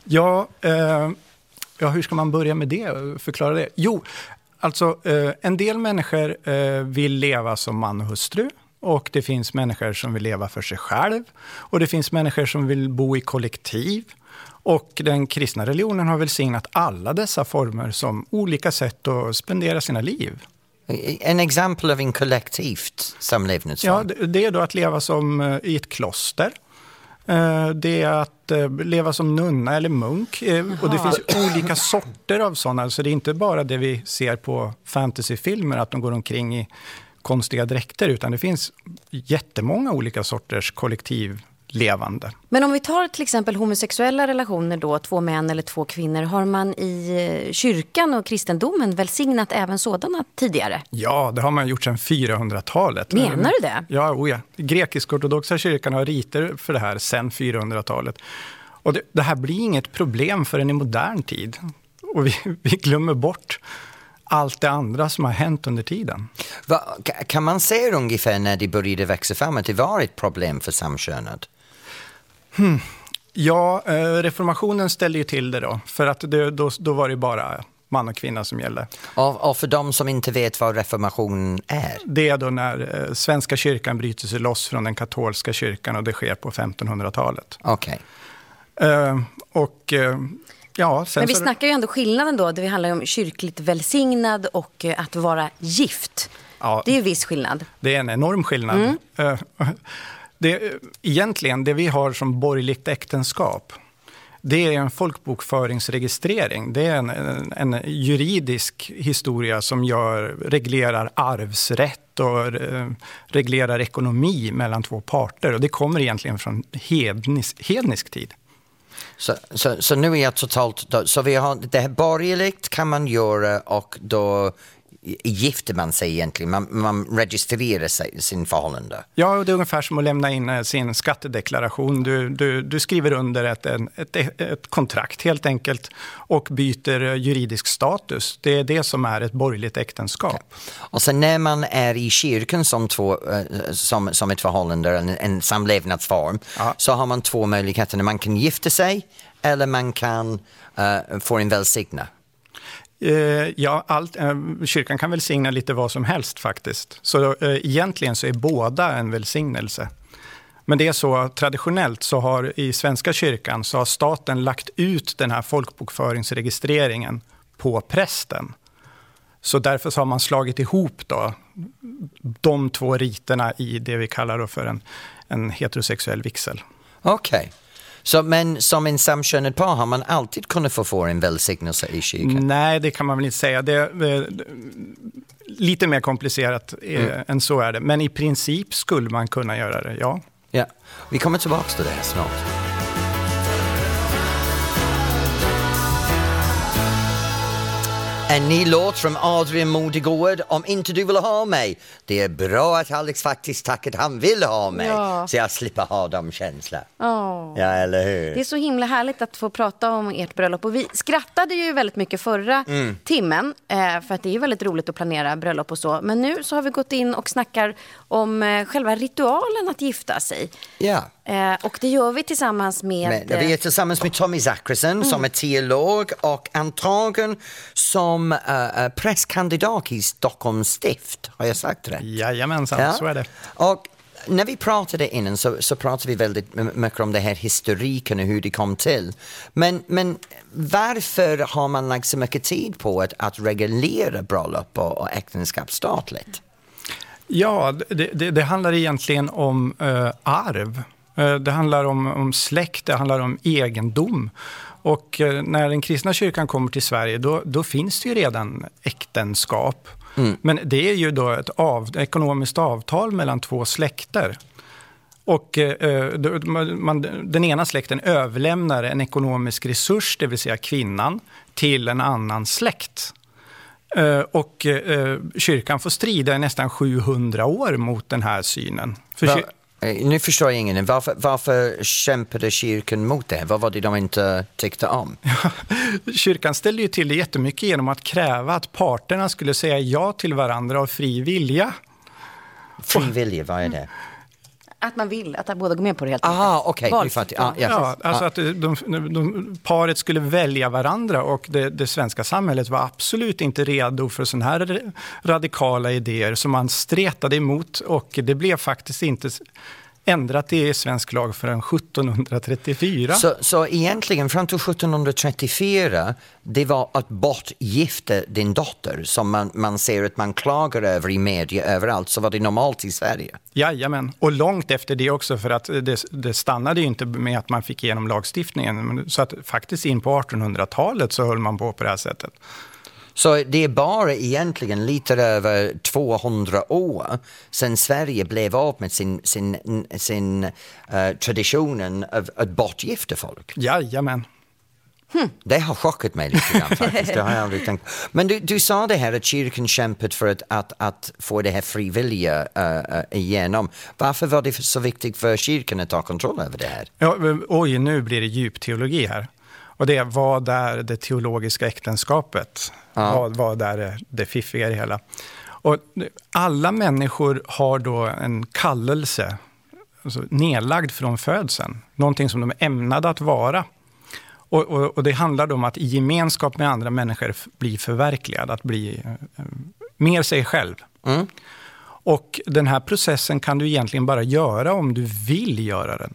Ja, eh, ja, hur ska man börja med det? Förklara det? Jo, alltså eh, en del människor eh, vill leva som man och hustru. Och det finns människor som vill leva för sig själv. Och det finns människor som vill bo i kollektiv. Och den kristna religionen har välsignat alla dessa former som olika sätt att spendera sina liv. En exempel av en kollektivt samlevnadsform? Ja, det, är då att leva som eh, i ett kloster. Eh, Det är att eh, leva som nunna eller munk. Och det finns olika sorter av sådana. Så det är inte bara det vi ser på fantasyfilmer, att de går omkring i konstiga dräkter, utan det finns jättemånga olika sorters levande. Men om vi tar till exempel homosexuella relationer då, två män eller två kvinnor, har man i eh, kyrkan och kristendomen välsignat även sådana tidigare? Ja, det har man gjort sedan 400-talet. Menar du det? Ja, oh ja. Grekisk-ortodoxa kyrkan har riter för det här sedan 400-talet. Och det, det här blir inget problem förrän i modern tid. Och vi, vi glömmer bort allt det andra som har hänt under tiden. Va, ka- kan man säga ungefär när det började växa fram att det var ett problem för samkönad? Ja, eh, reformationen ställde ju till det då, för att det, då, då var det bara man och kvinna som gällde. Och, och för de som inte vet vad reformation är? Det är då när eh, Svenska kyrkan bryter sig loss från den katolska kyrkan och det sker på 1500-talet. Okej. Eh, och eh, ja, Men vi så- snackar ju ändå skillnaden då, det handlar ju om kyrkligt välsignad och eh, att vara gift. Ja. Det är ju viss skillnad. Det är en enorm skillnad. Mm. Det, egentligen, det vi har som borgerligt äktenskap, det är en folkbokföringsregistrering. Det är en, en, en juridisk historia som gör, reglerar arvsrätt och eh, reglerar ekonomi mellan två parter. Och det kommer egentligen från hednisk, hednisk tid. Så, så, så nu är jag totalt... Då, så vi har, det här borgerligt kan man göra och då gifter man sig egentligen. Man, man registrerar sig, sin förhållande. Ja, det är ungefär som att lämna in eh, sin skattedeklaration. Du, du, du skriver under ett, ett, ett kontrakt helt enkelt och byter eh, juridisk status. Det är det som är ett borgerligt äktenskap. Och sen när man är i kyrkan som, två, eh, som, som ett förhållande, en, en samlevnadsform, Ja. så har man två möjligheter. Man kan gifta sig eller man kan eh, få en välsigna. Eh, ja, allt, eh, kyrkan kan välsigna lite vad som helst faktiskt. Så eh, egentligen så är båda en välsignelse. Men det är så traditionellt så har i Svenska kyrkan så har staten lagt ut den här folkbokföringsregistreringen på prästen. Så därför så har man slagit ihop då de två riterna i det vi kallar då för en, en heterosexuell vigsel. Okej. Så, men som en samkönad par har man alltid kunnat få, få en välsignelse i kyrkan? Nej, det kan man väl inte säga. Det, är lite mer komplicerat eh, än så är det. Men i princip skulle man kunna göra det, ja. Ja. Vi kommer tillbaka till det här snart. En ny låt från Adrian Modigård, Om inte du vill ha mig. Det är bra att Alex faktiskt tackat han vill ha mig, Ja. så jag slipper ha de känslor. Åh. Ja, eller hur? Det är så himla härligt att få prata om ert bröllop. Och vi skrattade ju väldigt mycket förra Mm. timmen. Eh, för att det är väldigt roligt att planera bröllop och så. Men nu så har vi gått in och snackar om eh, själva ritualen att gifta sig. Ja. Eh, och det gör vi tillsammans med... Men, vi är eh, tillsammans med Tommy Zachrisson som är teolog och antagen som uh, prästkandidat i Stockholms stift. Har jag sagt det? Jajamensan, så är det. Och när vi pratade innan så, så pratade vi väldigt mycket om det här historiken och hur det kom till. Men, men varför har man lagt så mycket tid på att, att reglera bröllop och, och äktenskap statligt? Ja, det, det, det handlar egentligen om eh, arv. Eh, det handlar om, om släkt, det handlar om egendom. Och eh, när den kristna kyrkan kommer till Sverige, då, då finns det ju redan äktenskap. Men det är ju då ett av, ekonomiskt avtal mellan två släkter. Och eh, då- man, den ena släkten överlämnar en ekonomisk resurs, det vill säga kvinnan, till en annan släkt. Eh, Och eh, kyrkan får strida i nästan 700 år mot den här synen. För eh, nu förstår jag ingen. Varför, varför kämpade kyrkan mot det? Vad var det de inte tyckte om? kyrkan ställde ju till det jättemycket genom att kräva att parterna skulle säga ja till varandra av fri vilja. Frivilliga, vad är det? Att man vill, att båda går med på det helt Aha, okej. Valfritt. Ah, ja. Ja, alltså att de, de, de, paret skulle välja varandra och det, det svenska samhället var absolut inte redo för sådana här radikala idéer som man stretade emot och det blev faktiskt inte ändrat i svensk lag förrän 1734. Så, så egentligen fram till 1734, det var att bortgifta din dotter som man, man ser att man klagar över i media överallt, så var det normalt i Sverige. Jajamän, och långt efter det också för att det, det stannade ju inte med att man fick igenom lagstiftningen. Så att faktiskt in på 1800-talet så höll man på på det här sättet. Så det är bara egentligen lite över 200 år sedan Sverige blev av med sin, sin, sin eh, traditionen av att bortgifta folk. Jajamän. Det har chockat mig lite grann faktiskt. Det har jag aldrig tänkt. Men du, du sa det här att kyrkan kämpat för att, att, att få det här frivilliga uh, uh, igenom. Varför var det så viktigt för kyrkan att ta kontroll över det här? Ja, oj, nu blir det djupteologi här. Och det vad är det teologiska äktenskapet? Ja. Vad, vad är det, det fiffiga i det hela? Och alla människor har då en kallelse alltså nedlagd från födseln. Någonting som de är ämnade att vara. Och, och, och det handlar om att i gemenskap med andra människor bli förverkligad, att bli eh, mer sig själv. Mm. Och den här processen kan du egentligen bara göra om du vill göra den.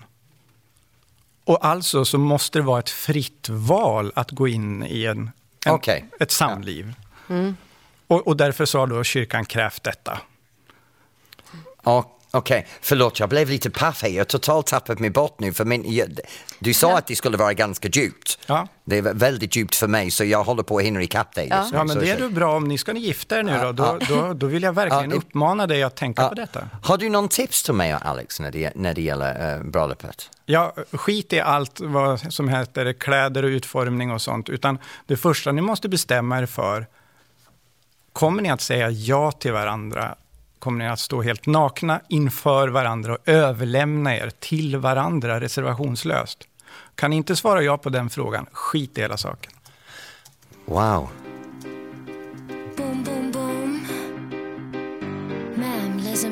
Och alltså så måste det vara ett fritt val att gå in i en, en, Okej. ett samliv. Och, och därför så har då kyrkan krävt detta. Och- Okej, förlåt jag blev lite paff här. Jag har totalt tappat mig bort nu. För min, jag, du sa att det skulle vara ganska djupt. Ja. Det är väldigt djupt för mig så jag håller på att hinna ikapp dig nu. Ja, men det är då bra. Om ni ska ni gifta er nu då, då, Ja. då, då vill jag verkligen Ja, uppmana dig att tänka Ja. på detta. Har du någon tips till mig Alex när det, när det gäller uh, bröllopet? Ja, skit i allt vad som heter kläder och utformning och sånt, utan det första ni måste bestämma er för, kommer ni att säga ja till varandra? Kommer ni att stå helt nakna inför varandra och överlämna er till varandra reservationslöst? Kan ni inte svara ja på den frågan, skit i hela saken. Wow. Boom, les.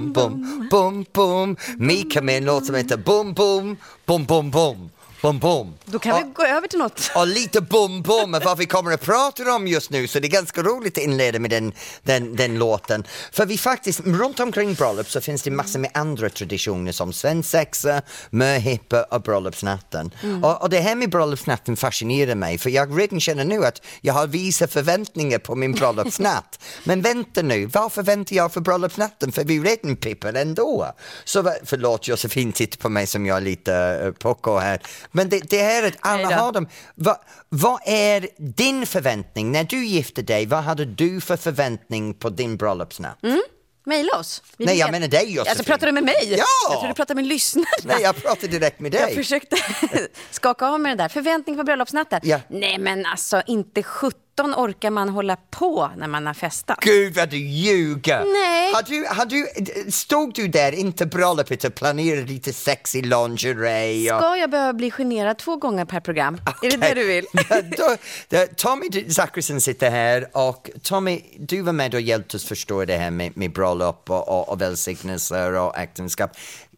Bom, bom, bom, bom. Mika med en låt som heter Bom Bom. Bom Bom Bom boom, boom. Då kan vi gå över till något. Och lite bom bom vad vi kommer att prata om just nu så det är ganska roligt att inleda med den, den, den låten. För vi faktiskt, runt omkring bröllop så finns det massor med andra traditioner som svensexa, möhippa och bröllopsnatten. Och, och det här med bröllopsnatten fascinerar mig för jag redan känner nu att jag har vissa förväntningar på min bröllopsnatt. Men vänta nu, varför väntar jag för bröllopsnatten? För vi är redan pippade ändå. Så förlåt Josefin, titta på mig som jag är lite uh, pucko här. Men det, det är att alla har dem. Va, vad är din förväntning? När du gifte dig, vad hade du för förväntning på din bröllopsnatt? Mejla oss. Vi Nej, jag menar dig, Josefin. Alltså pratar du med mig? Ja! Jag tror du pratar med lyssnarna. Nej, jag pratar direkt med Jag dig. försökte skaka av med det där. Förväntning på bröllopsnatten. Ja. Nej men alltså inte 17 orkar man hålla på när man har festat. Gud vad du ljuger! Nej. Har du, har du, stod du där inte bröllopet och planerade lite sexy lingerie? Och... Ska jag behöva bli generad två gånger per program? Är det det du vill? då, då, Tommy Zachrisson sitter här och Tommy, du var med och hjälpte oss förstå det här med, med bröllop och, och, och välsignelser och äktenskap.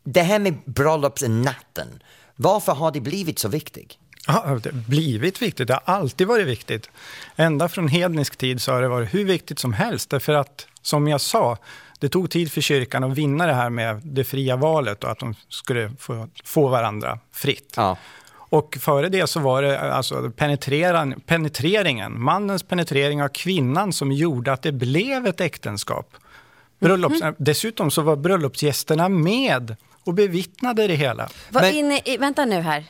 Det här med bröllopsnatten, varför har det blivit så viktigt? Ja, det har blivit viktigt. Det har alltid varit viktigt. Ända från hednisk tid så har det varit hur viktigt som helst. Därför att, som jag sa, det tog tid för kyrkan att vinna det här med det fria valet och att de skulle få, få varandra fritt. Ja. Och före det så var det alltså penetreringen, mannens penetrering av kvinnan som gjorde att det blev ett äktenskap. Bröllops, Dessutom så var bröllopsgästerna med och bevittnade det hela. Vad Men- inne i, vänta nu här.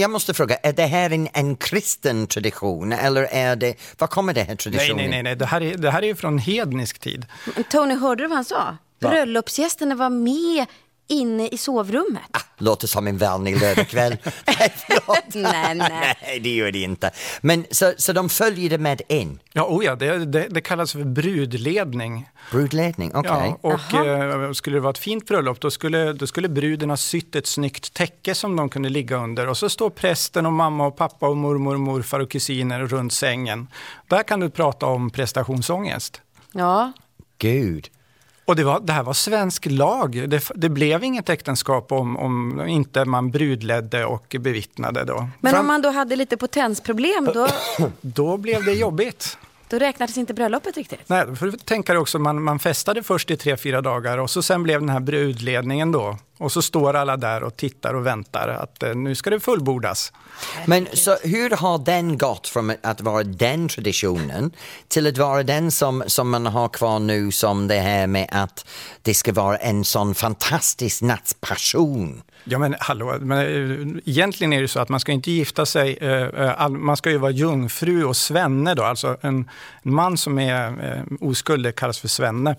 Jag måste fråga, är det här en, en kristen tradition eller är det, var kommer det här traditionen? nej, nej, nej. Det, här är, det här är ju från hednisk tid. Tony, hörde du vad han sa? Va? Bröllopsgästerna var med inne i sovrummet. Ah, låter som en vanlig lördagkväll. nej. Nej, nej. nej, det gör det inte. Men så, så de följde med in? Ja, oh ja det, det, det kallas för brudledning. Brudledning, okej. Ja, och eh, skulle det vara ett fint bröllop då skulle, då skulle bruden ha sytt ett snyggt täcke som de kunde ligga under. Och så står prästen och mamma och pappa och mormor och morfar och kusiner runt sängen. Där kan du prata om prestationsångest. Ja, Gud. Och det, var, det här var svensk lag. Det, det blev inget äktenskap om, om inte man brudledde och bevittnade. Då. men Fram- om man då hade lite potensproblem, då, Då blev det jobbigt. Då räknades inte bröllopet riktigt. Nej, du tänka dig också, man, man festade först i tre, fyra dagar och så sen blev den här brudledningen då. Och så står alla där och tittar och väntar att eh, nu ska det fullbordas. Men så hur har den gått från att vara den traditionen till att vara den som, som man har kvar nu som det här med att det ska vara en sån fantastisk nattpassion? Ja men hallå, men, eh, egentligen är det så att man ska inte gifta sig, eh, eh, man ska ju vara jungfru och svenne då, alltså en, man som är oskuld kallas för svenne.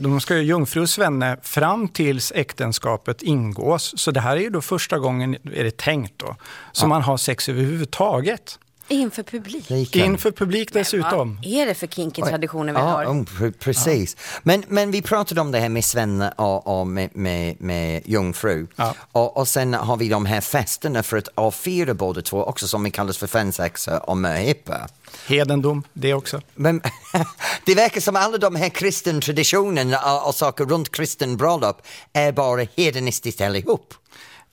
De ska ju jungfru och svenne fram tills äktenskapet ingås. Så det här är ju då första gången, är det tänkt då, som man har sex överhuvudtaget. Inför publik. Inför publik dessutom. Vad är det för kinky traditioner vi Ja, har? mm, pre- precis. Men, men vi pratade om det här med Svenne och, och med, med, med jungfru. Ja. Och, och sen har vi de här festerna för att avfyra båda två också som vi kallas för svensexa och möhippa. Hedendom, det också. Men det verkar som alla de här kristen traditionerna och, och saker runt kristen bröllop är bara hedonistiskt allihop.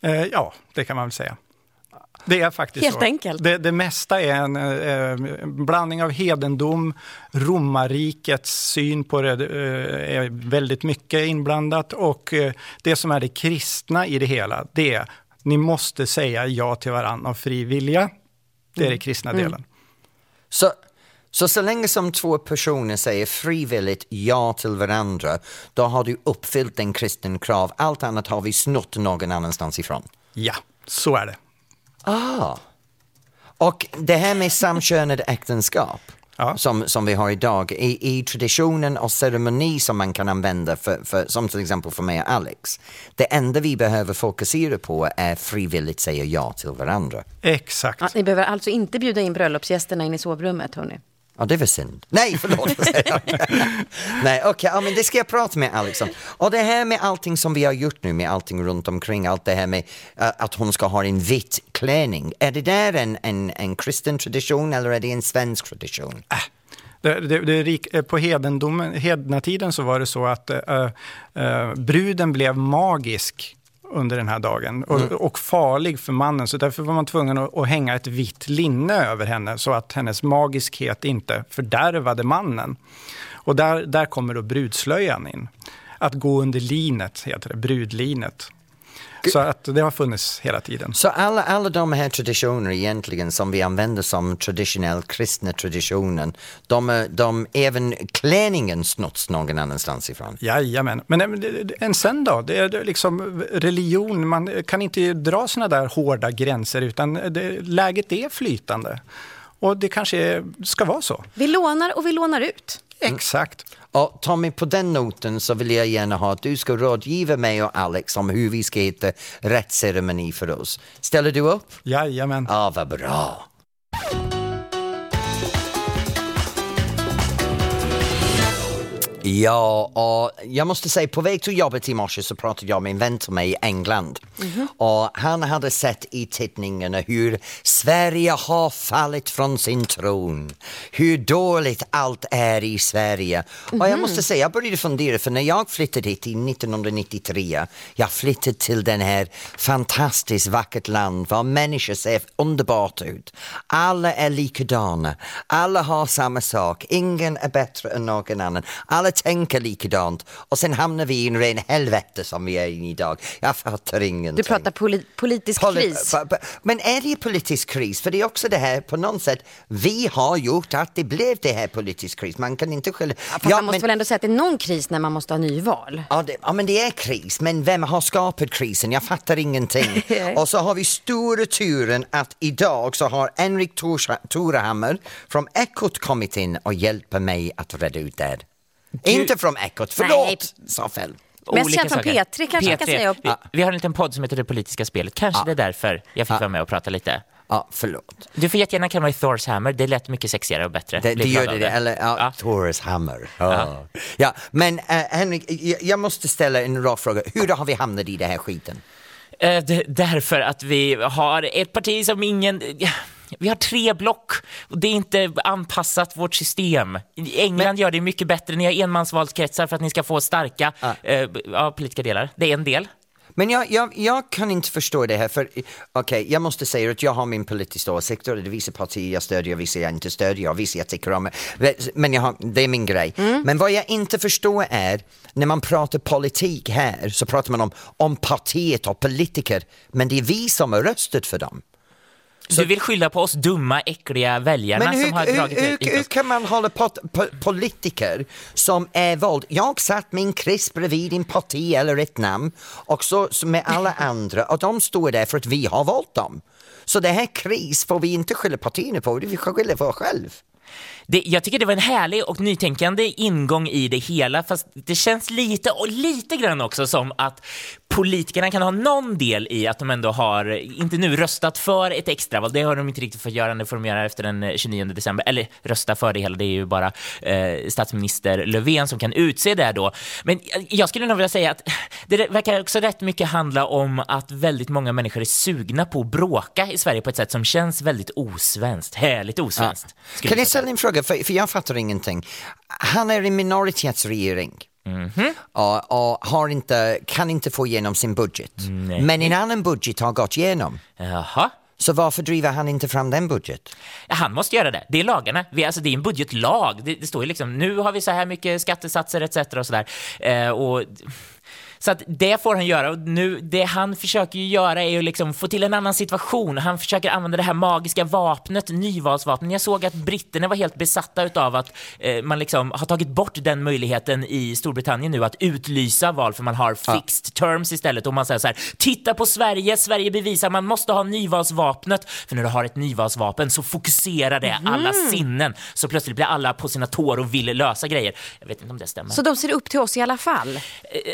Eh, ja, det kan man väl säga. Det är faktiskt Helt så. enkelt. Det, det mesta är en eh, blandning av hedendom, romarrikets syn på det eh, är väldigt mycket inblandat och eh, det som är det kristna i det hela, det är ni måste säga ja till varandra av fri vilja. Det är det kristna delen. Så, så så länge som två personer säger frivilligt ja till varandra, då har du uppfyllt en kristen krav. Allt annat har vi snott någon annanstans ifrån. Ja, så är det. Ah. Och det här med samkönade äktenskap Ja. som, som vi har idag, i, i traditionen och ceremoni som man kan använda, för, för, som till exempel för mig och Alex, det enda vi behöver fokusera på är frivilligt säga ja till varandra. Exakt. Ja, ni behöver alltså inte bjuda in bröllopsgästerna in i sovrummet, hörni. Ja, det var synd. Nej, förlåt. Nej, okej, ja, men det ska jag prata med Alex om. Och det här med allting som vi har gjort nu, med allting runt omkring, allt det här med uh, att hon ska ha en vit klänning. Är det där en, en, en kristen tradition eller är det en svensk tradition? Det, det, det rik, eh, på hedendomen, hednatiden så var det så att eh, eh, bruden blev magisk under den här dagen och, och farlig för mannen. Så därför var man tvungen att, att hänga ett vitt linne över henne så att hennes magiskhet inte fördärvade mannen. Och där, där kommer då brudslöjan in. Att gå under linet heter det, brudlinet. Så att det har funnits hela tiden. Så alla, alla de här traditioner egentligen som vi använder som traditionell kristna traditionen, de, är- de, även klänningen snotts någon annanstans ifrån. Jajamän, men en sen då? Det är liksom religion, man kan inte dra såna där hårda gränser utan det, läget är flytande. Och det kanske ska vara så. Vi lånar och vi lånar ut. Exakt. Och Tommy, på den noten så vill jag gärna ha att du ska rådgiva mig och Alex om hur vi ska hitta rätt ceremoni för oss. Ställer du upp? Jajamän. Ja, vad bra. Ja, och jag måste säga på väg till jobbet i morse så pratade jag med en vän till mig i England. Och han hade sett i tidningarna hur Sverige har fallit från sin tron. Hur dåligt allt är i Sverige. Och jag måste säga, jag började fundera för när jag flyttade hit i 1993, jag flyttade till den här fantastiskt vackert land var människor ser underbart ut. Alla är likadana, alla har samma sak, ingen är bättre än någon annan. Alla tänker likadant och sen hamnar vi i en ren helvete som vi är i idag. Jag fattar ingenting. Du pratar poli- politisk Poli- kris. Men är det politisk kris? För det är också det här på något sätt, vi har gjort att det blev det här politisk kris. Man kan inte skylla... Fast man måste väl ändå säga att det är någon kris när man måste ha nyval? Ja, det, ja, men det är kris, men vem har skapat krisen? Jag fattar ingenting. och så har vi stora turen att idag så har Henrik Torehammar från Ekot kommit in och hjälper mig att reda ut det. Inte från Ekot, förlåt, sa fel. Mest känt från saker. P3 kanske jag kan säga. Vi, vi har en liten podd som heter Det politiska spelet. Kanske det är därför jag fick Ja. vara med och prata lite. Ja, förlåt. Du får jättegärna kalla mig Thors Hammer. Det lät mycket sexigare och bättre. Det, det gör det, det. eller ja, Ja. Taurus Hammer. Ja. Ja. men uh, Henrik, jag, måste ställa en rak fråga. Hur har vi hamnat i den här skiten? D- därför att vi har ett parti som ingen... Vi har tre block och det är inte anpassat vårt system. England gör det mycket bättre. Ni har enmansvalskretsar för att ni ska få starka Ja. eh, ja, politiska delar. Det är en del. Men jag, jag, jag kan inte förstå det här, för okej, jag måste säga att jag har min politiska åsikt och det är vissa partier jag stödjer, vissa jag inte stödjer, vissa jag tycker om. Men har, det är min grej. Men vad jag inte förstår är, när man pratar politik här så pratar man om, om partiet och politiker, men det är vi som har röstat för dem. Du vill skylla på oss dumma, äckliga väljarna Men hur, som har hur, dragit hur, hur oss. kan man hålla på, politiker som är vald? Jag satt min krisp bredvid en parti eller ett namn och så, så med alla andra och de står där för att vi har valt dem. Så det här kris får vi inte skylla partierna på, vi får skylla på oss själva. Det, jag tycker det var en härlig och nytänkande ingång i det hela, fast det känns lite, och lite grann också som att politikerna kan ha någon del i att de ändå har, inte nu röstat för ett extraval, det har de inte riktigt fått göra, det får de göra efter den 29 december, eller rösta för det hela, det är ju bara eh, statsminister Löfven som kan utse det då. Men jag- skulle nog vilja säga att det verkar också rätt mycket handla om att väldigt många människor är sugna på att bråka i Sverige på ett sätt som känns väldigt osvenskt, härligt osvenskt. skulle Kan jag säga. ställa en fråga, för, för jag fattar ingenting. Han är i minoritetsregering. Mhm. Och, och har inte, kan inte få igenom sin budget. Men en annan budget har gått igenom. Jaha. Så varför driver han inte fram den budget? Han måste göra det. Det är lagarna. Vi, alltså, det är en budgetlag. Det, det står ju liksom, nu har vi så här mycket skattesatser etc. och sådär. Eh, och, så att det får han göra. Och nu, det han försöker göra är ju liksom få till en annan situation. Han försöker använda det här magiska vapnet, nyvalsvapnet. Jag såg att britterna var helt besatta utav att eh, man liksom har tagit bort den möjligheten i Storbritannien nu att utlysa val för man har fixed terms istället. Och man säger så här, titta på Sverige, Sverige bevisar man måste ha nyvalsvapnet. För när du har ett nyvalsvapen så fokuserar det alla sinnen. Så plötsligt blir alla på sina tår och vill lösa grejer. Jag vet inte om det stämmer. Så de ser upp till oss i alla fall? Eh,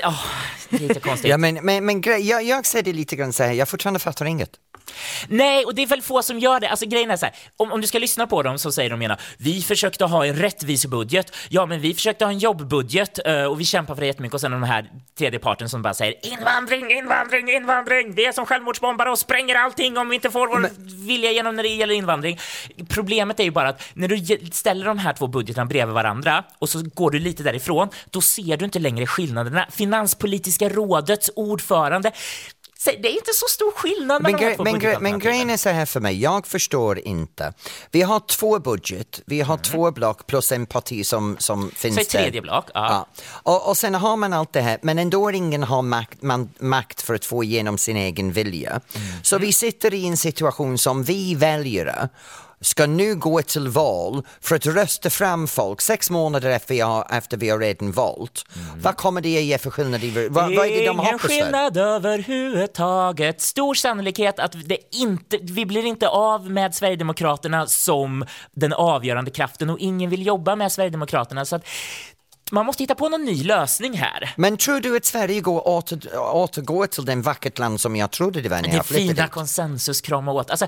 Ja, lite konstigt. Ja, men, men, men jag, jag ser det lite grann så här, jag fortfarande fattar inget. Nej, och det är väl få som gör det. Alltså grejen är så här, om, om du ska lyssna på dem så säger de gärna, vi försökte ha en rättvis budget. Ja, men vi försökte ha en jobbbudget eh, och vi kämpar för det jättemycket och sen de här tredje parten som bara säger invandring, invandring, invandring. Det är som självmordsbombare och spränger allting om vi inte får vår vilja igenom när det gäller invandring. Problemet är ju bara att när du ställer de här två budgetarna bredvid varandra och så går du lite därifrån, då ser du inte längre skillnaderna. Finanspolitiska rådets ordförande Det är inte så stor skillnad Men, mellan de gre- två men, gre- men grejen är så här för mig, jag förstår inte. Vi har två budget, vi har två block plus en parti som, som finns Så där. tredje block, ja. Ja. Och, och sen har man allt det här, men ändå ingen har makt, man, makt för att få igenom sin egen vilja. Så vi sitter i en situation som vi väljare ska nu gå till val för att rösta fram folk sex månader efter vi har, efter vi har redan valt. Vad kommer det ge för skillnad? I, vad, vad är det de Ingen skillnad överhuvudtaget. Stor sannolikhet att det inte, vi blir inte av med Sverigedemokraterna som den avgörande kraften och ingen vill jobba med Sverigedemokraterna. Så att man måste hitta på någon ny lösning här. Men tror du att Sverige går åter, återgår till den vackert land som jag trodde det var när Det är jag flyttade fina dit? konsensus, krama åt. Alltså,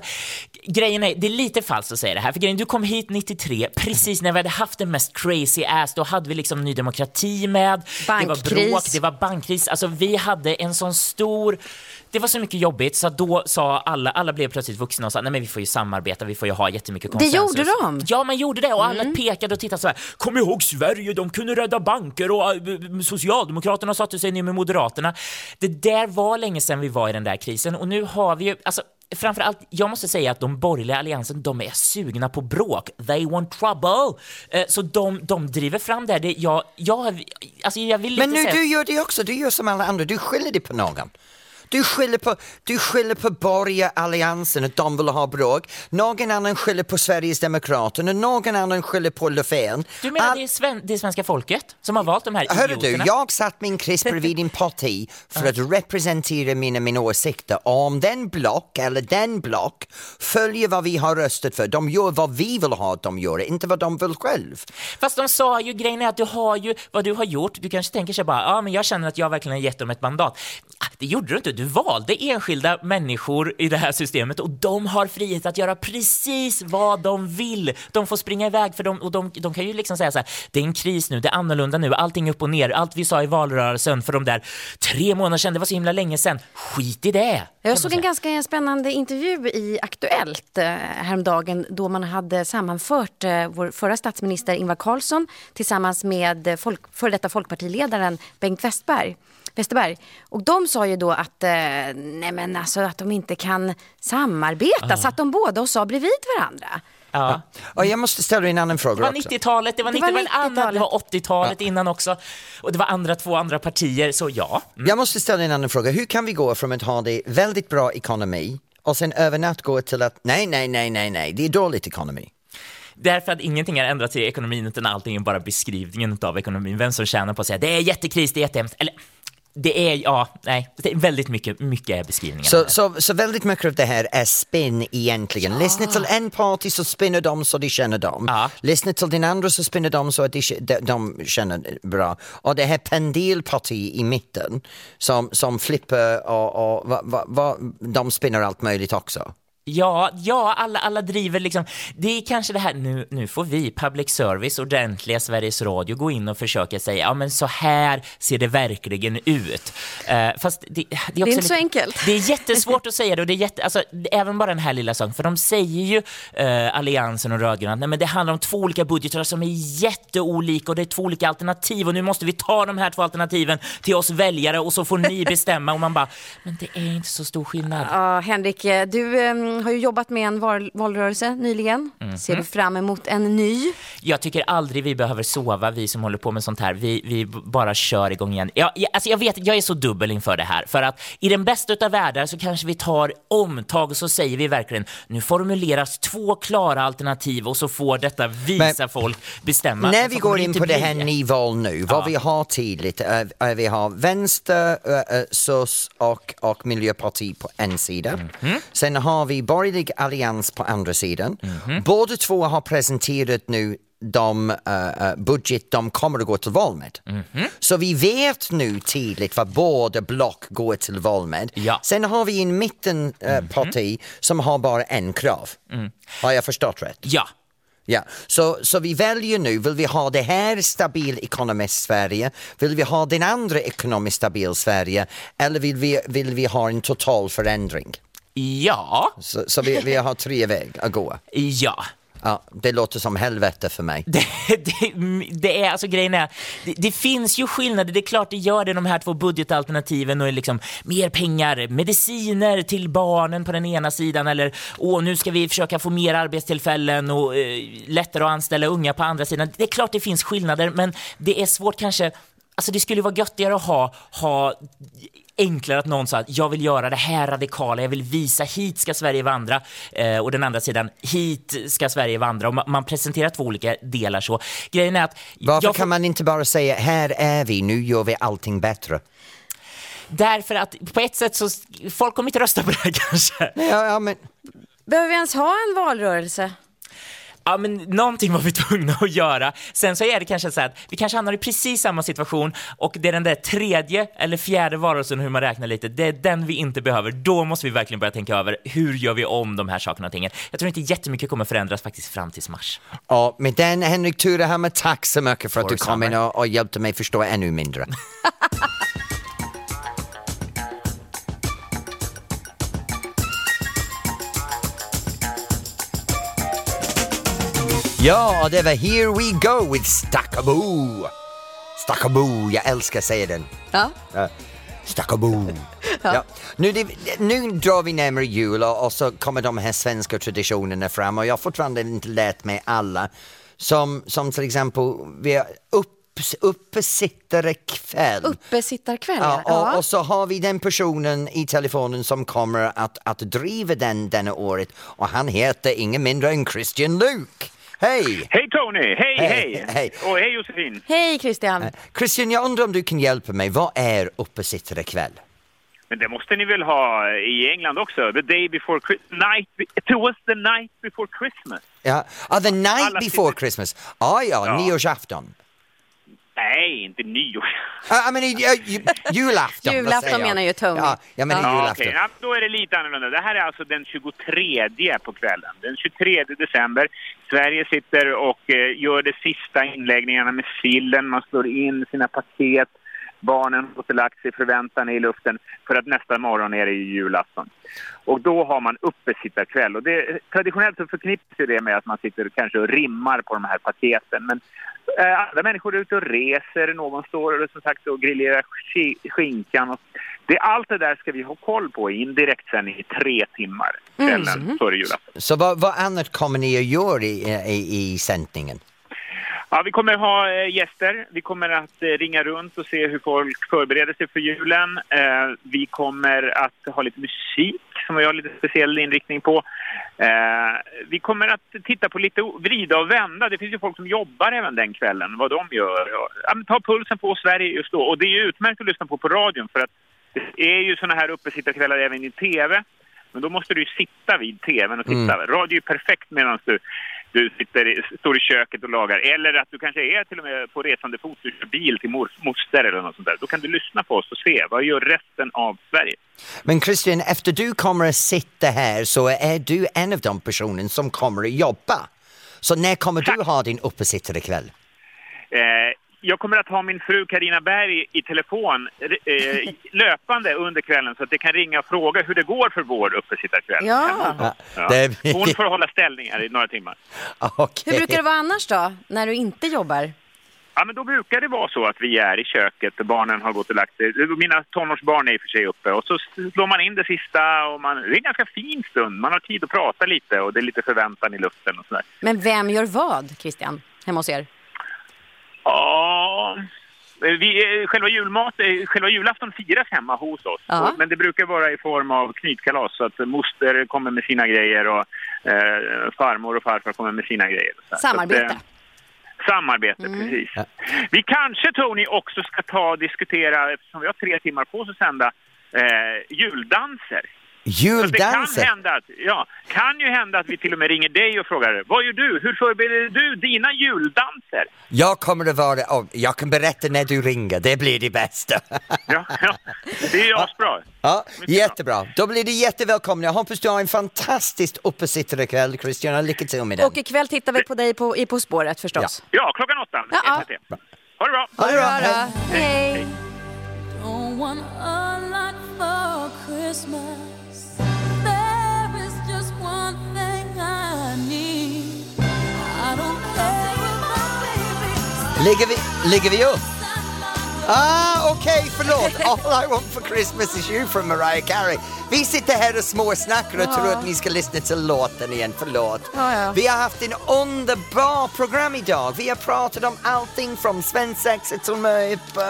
grejen är, det är lite falskt att säga det här, för grejen, du kom hit 93, precis när vi hade haft den mest crazy ass, då hade vi liksom Ny Demokrati med, det var Bankkris. bråk, det var bankkris, alltså vi hade en sån stor, det var så mycket jobbigt så då sa alla, alla blev plötsligt vuxna och sa nej men vi får ju samarbeta, vi får ju ha jättemycket konsensus. gjorde de? Ja, man gjorde det och alla pekade och tittade så här, kom ihåg Sverige, de kunde rädda banker och äh, Socialdemokraterna satte sig ner med Moderaterna. Det där var länge sedan vi var i den där krisen och nu har vi ju, alltså Framförallt, jag måste säga att de borgerliga alliansen, de är sugna på bråk. They want trouble. Eh, Så de, de driver fram det här. Det, jag, jag, alltså jag vill Men nu säga... du gör det också, du gör som alla andra, du skyller dig på någon. Du skyller på, du skyller på borgaralliansen att de vill ha bråk. Någon annan skyller på Sveriges Demokrater och någon annan skyller på Löfven. Du menar All- det är sven, det är svenska folket som har valt de här Hörru idioterna? du, jag satt min krisp bredvid din parti för att representera mina, mina åsikter. Om den block eller den block följer vad vi har röstat för, de gör vad vi vill ha att de gör, inte vad de vill själv. Fast de sa ju, grejen är att du har ju, vad du har gjort, du kanske tänker sig bara, ja men jag känner att jag verkligen har gett dem ett mandat. Ah, Det gjorde du inte, du valde enskilda människor i det här systemet och de har frihet att göra precis vad de vill. De får springa iväg för dem och de, de kan ju liksom säga så här, det är en kris nu, det är annorlunda nu, allting är upp och ner, allt vi sa i valrörelsen för de där tre månader sedan, det var så himla länge sedan, skit i det. Jag såg en ganska spännande intervju i Aktuellt eh, häromdagen då man hade sammanfört eh, vår förra statsminister Ingvar Carlsson tillsammans med eh, folk, före detta folkpartiledaren Bengt Westerberg. Westerberg. Och de sa ju då att eh, nej men alltså att de inte kan samarbeta så att de båda och sa bredvid varandra. Ja. Och jag måste ställa en annan Det fråga var också. 90-talet, det var, Det 90, var det var, annat, det 90-talet. var 80-talet innan också. Och det var andra två andra partier, så ja. Mm. Jag måste ställa en annan fråga. Hur kan vi gå från att ha det väldigt bra ekonomi och sen över natt gå till att nej, nej, nej, nej, nej, det är dåligt ekonomi? Därför att ingenting har ändrats i ekonomin utan allting är bara beskrivningen av ekonomin. Vem som tjänar på att säga det är jättekris, det är jättehemskt. Eller det är, ja, nej, det är väldigt mycket, mycket är beskrivningen. Så, så, så väldigt mycket av det här är spinn egentligen. Lyssna till en party så spinner de så de känner dem. Ja. Lyssna till den andra så spinner de så att de, de, de känner bra. Och det här pendelparti i mitten som, som flippar och, och va, va, va, de spinner allt möjligt också. Ja, ja, alla, alla driver liksom, det är kanske det här, nu, nu får vi, public service, ordentliga Sveriges Radio, gå in och försöka säga, ja men så här ser det verkligen ut. Eh, fast det, det är, också inte lite, så enkelt. Det är jättesvårt att säga det och det är jätte, alltså, det- även bara den här lilla saken, för de säger ju, eh, Alliansen och rödgröna, nej men det handlar om två olika budgetar som är jätteolika och det är två olika alternativ och nu måste vi ta de här två alternativen till oss väljare och så får ni bestämma och man bara, men det är inte så stor skillnad. Ja, Henrik, eh, du har ju jobbat med en val valrörelse nyligen. Mhm. Ser du fram emot en ny? Jag tycker aldrig vi behöver sova, vi som håller på med sånt här. Vi, vi bara kör igång igen. Jag, jag, alltså jag vet, jag är så dubbel inför det här. För att i den bästa utav världar så kanske vi tar omtag och så säger vi verkligen, nu formuleras två klara alternativ och så får detta visa Men- folk bestämma. När vi går det in på det bli. här nyval nu, vad vi har tydligt är, är vi har vänster, äh, SOS och, och Miljöpartiet på en sida. Mhm. Sen har vi borgerlig allians på andra sidan. Mhm. Båda två har presenterat nu de äh, budget de kommer att gå till val med. Mhm. Så vi vet nu tydligt vad båda block går till val med. Ja. Mhm. Sen har vi en mittenparti som har bara en krav. Mm. Har jag förstått rätt? Ja, Ja, så, så vi väljer nu, vill vi ha det här stabil ekonomiskt Sverige, vill vi ha den andra ekonomiskt stabil Sverige eller vill vi, vill vi ha en total förändring? Ja, Så, så vi, vi har tre vägar att gå. ja. Ja, det låter som helvete för mig. Det, det, det är alltså grejen är, det, det finns ju skillnader, det är klart det gör det de här två budgetalternativen och liksom mer pengar, mediciner till barnen på den ena sidan eller åh nu ska vi försöka få mer arbetstillfällen och eh, lättare att anställa unga på andra sidan. Det är klart det finns skillnader men det är svårt kanske Alltså det skulle vara göttigare att ha, ha enklare att någon sa att jag vill göra det här radikala, jag vill visa hit ska Sverige vandra eh, och den andra sidan hit ska Sverige vandra och man, man presenterar två olika delar så. Grejen är att Varför kan man inte bara säga här är vi, nu gör vi allting bättre? därför att på ett sätt så folk kommer inte rösta på det här kanske. Ja, ja, men, Behöver vi ens ha en valrörelse? Ja, men någonting var vi tvungna att göra. Sen så är det kanske så att vi kanske hamnar i precis samma situation och det är den där tredje eller fjärde varelsen, hur man räknar lite, det är den vi inte behöver. Då måste vi verkligen börja tänka över hur gör vi om de här sakerna och tingen. Jag tror inte jättemycket kommer förändras faktiskt fram tills mars. ja, med den Henrik Turehammar, tack så mycket för att du kom in samma. och, och hjälpte mig förstå ännu mindre. Ja, det var Here We Go with Stackaboo. Stackaboo, jag älskar att säga den. Ja. Ja. Stackaboo. ja. nu, det, nu drar vi närmare jul och, och så kommer de här svenska traditionerna fram och jag har fortfarande inte lärt mig alla. Som, som till exempel, vi har upp. Uppesittarkväll, Ja, ja. och, och så har vi den personen i telefonen som kommer att, att driva den denna året och han heter ingen mindre än Christian Luke. Hej! Hej Tony! Hej, Hej, hej! Och hej Josefin! Hej Christian! Christian, jag undrar om du kan hjälpa mig. Vad är uppesittare kväll? Men det måste ni väl ha i England också? The day before night, it was the night before Christmas. Ja, ah, the night Alla before sitter- Christmas. Ah, ja, Ja. nyårsafton. Nej, inte nyår. Ah, I mean, uh, ju- julafton. Julafton menar ju Tony. Ja, jag menar Ja, julafton. okej. ja, då är det lite annorlunda. Det här är alltså den 23 på kvällen. Den 23 december. Sverige sitter och eh, gör de sista inläggningarna med sillen. Man slår in sina paket. Barnen har lagt sig, förväntan är i luften för att nästa morgon är det ju julafton. Och då har man uppesittarkväll och det, traditionellt så förknippas ju det med att man sitter kanske och rimmar på de här paketen. Men eh, andra människor är ute och reser, någon står och, som sagt och grillerar sk- skinkan. Och det, allt det där ska vi ha koll på i en direktsändning i tre timmar kvällen före julafton. Så vad, vad annat kommer ni att göra i, i, i sändningen? Ja, vi kommer ha eh, gäster. Vi kommer att eh, ringa runt och se hur folk förbereder sig för julen. Eh, vi kommer att ha lite musik som vi har lite speciell inriktning på. Vi kommer att titta på lite vrida och vända. Det finns ju folk som jobbar även den kvällen, vad de gör. Ja, ta pulsen på Sverige just då. Och det är utmärkt att lyssna på på radion för att det är ju såna här uppesittarkvällar även i tv. Men då måste du sitta vid tvn och titta. Radio är perfekt medan du, du sitter står i köket och lagar. Eller att du kanske är till och med på resande fot och kör bil till moster eller något sånt där. Då kan du lyssna på oss och se vad gör resten av Sverige. Men Christian, efter du kommer att sitta här så är du en av de personer som kommer att jobba. Så när kommer du ha din uppesittarkväll? Eh, jag kommer att ha min fru Karina Berg i telefon eh, löpande under kvällen så att det kan ringa och fråga hur det går för vår uppesittarkväll. Ja. Ja. Hon får hålla ställningar i några timmar. Okej. Hur brukar det vara annars då, när du inte jobbar? Ja, men då brukar det vara så att vi är i köket, barnen har gått och lagt sig. Mina tonårsbarn är i och för sig uppe och så slår man in det sista och man, det är en ganska fin stund. Man har tid att prata lite och det är lite förväntan i luften och sådär. Men vem gör vad, Christian, hemma hos er? Ja, vi, eh, själva, julmat, eh, själva julafton firas hemma hos oss. Ja. Men det brukar vara i form av knytkalas så att moster kommer med sina grejer och eh, farmor och farfar kommer med sina grejer. Samarbete. Så att, eh, samarbete, precis. Vi kanske, Tony, också ska ta och diskutera, eftersom vi har tre timmar på oss att sända, eh, juldanser. Så det kan hända, att, ja, kan ju hända att vi till och med ringer dig och frågar vad gör du? Hur förbereder du dina juldanser? Jag kommer att vara... Oh, jag kan berätta när du ringer, det blir det bästa. Ja, ja. det är asbra. Ja, jättebra. Då blir det jättevälkomna. Jag hoppas du har en fantastisk uppesittarkväll, Christian. Lycka till med den. Och ikväll tittar vi på dig på, i På spåret förstås. Ja, klockan åtta. Ja, ja. Ha det bra! Ha det bra. Bra, Hej. Hej. Don't Ligger vi, ligger vi upp? Ah, okej, förlåt. All I want for Christmas is you from Mariah Carey. Vi sitter här och småsnackar och tror att ni ska lyssna till låten igen, förlåt. Ja, ja. Vi har haft en underbar program idag. Vi har pratat om allting från svensexa till möp. eh,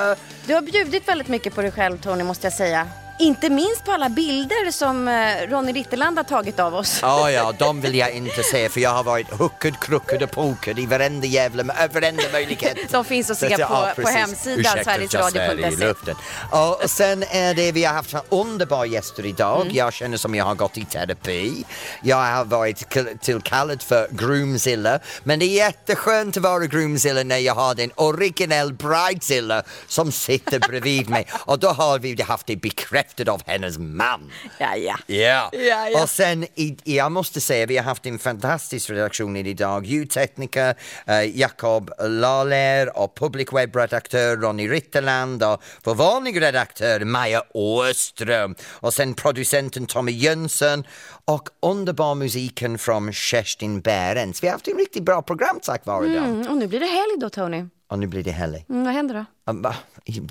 Du har bjudit väldigt mycket på dig själv, Tony, måste jag säga. Inte minst på alla bilder som eh, Ronny Ritterland har tagit av oss. Ja, ja, de vill jag inte se för jag har varit hookad, crooked och pokad i varenda jävla, äh, varenda möjlighet. De finns att se på, ja, på hemsidan sverigesradio.se. och sen är det, vi har haft underbara gäster idag. Mm. Jag känner som jag har gått i terapi. Jag har varit kall- tillkallad för Groomzilla. Men det är jätteskönt att vara Groomzilla när jag har den originell Bridezilla som sitter bredvid mig. Och då har vi haft det bekräftat av hennes man. Ja, ja. Ja. Ja, ja. och sen i, jag måste säga vi har haft en fantastisk redaktion idag. Ljudtekniker uh, Jakob Lahler och public webredaktör Ronny Ritterland och vår vanliga redaktör Maja Åström och sen producenten Tommy Jönsson och underbar musiken från Kerstin Bärens. Vi har haft en riktigt bra program tack vare dem. Mm, och nu blir det helg då, Tony. Och nu blir det helg. Mm, vad händer då? Um,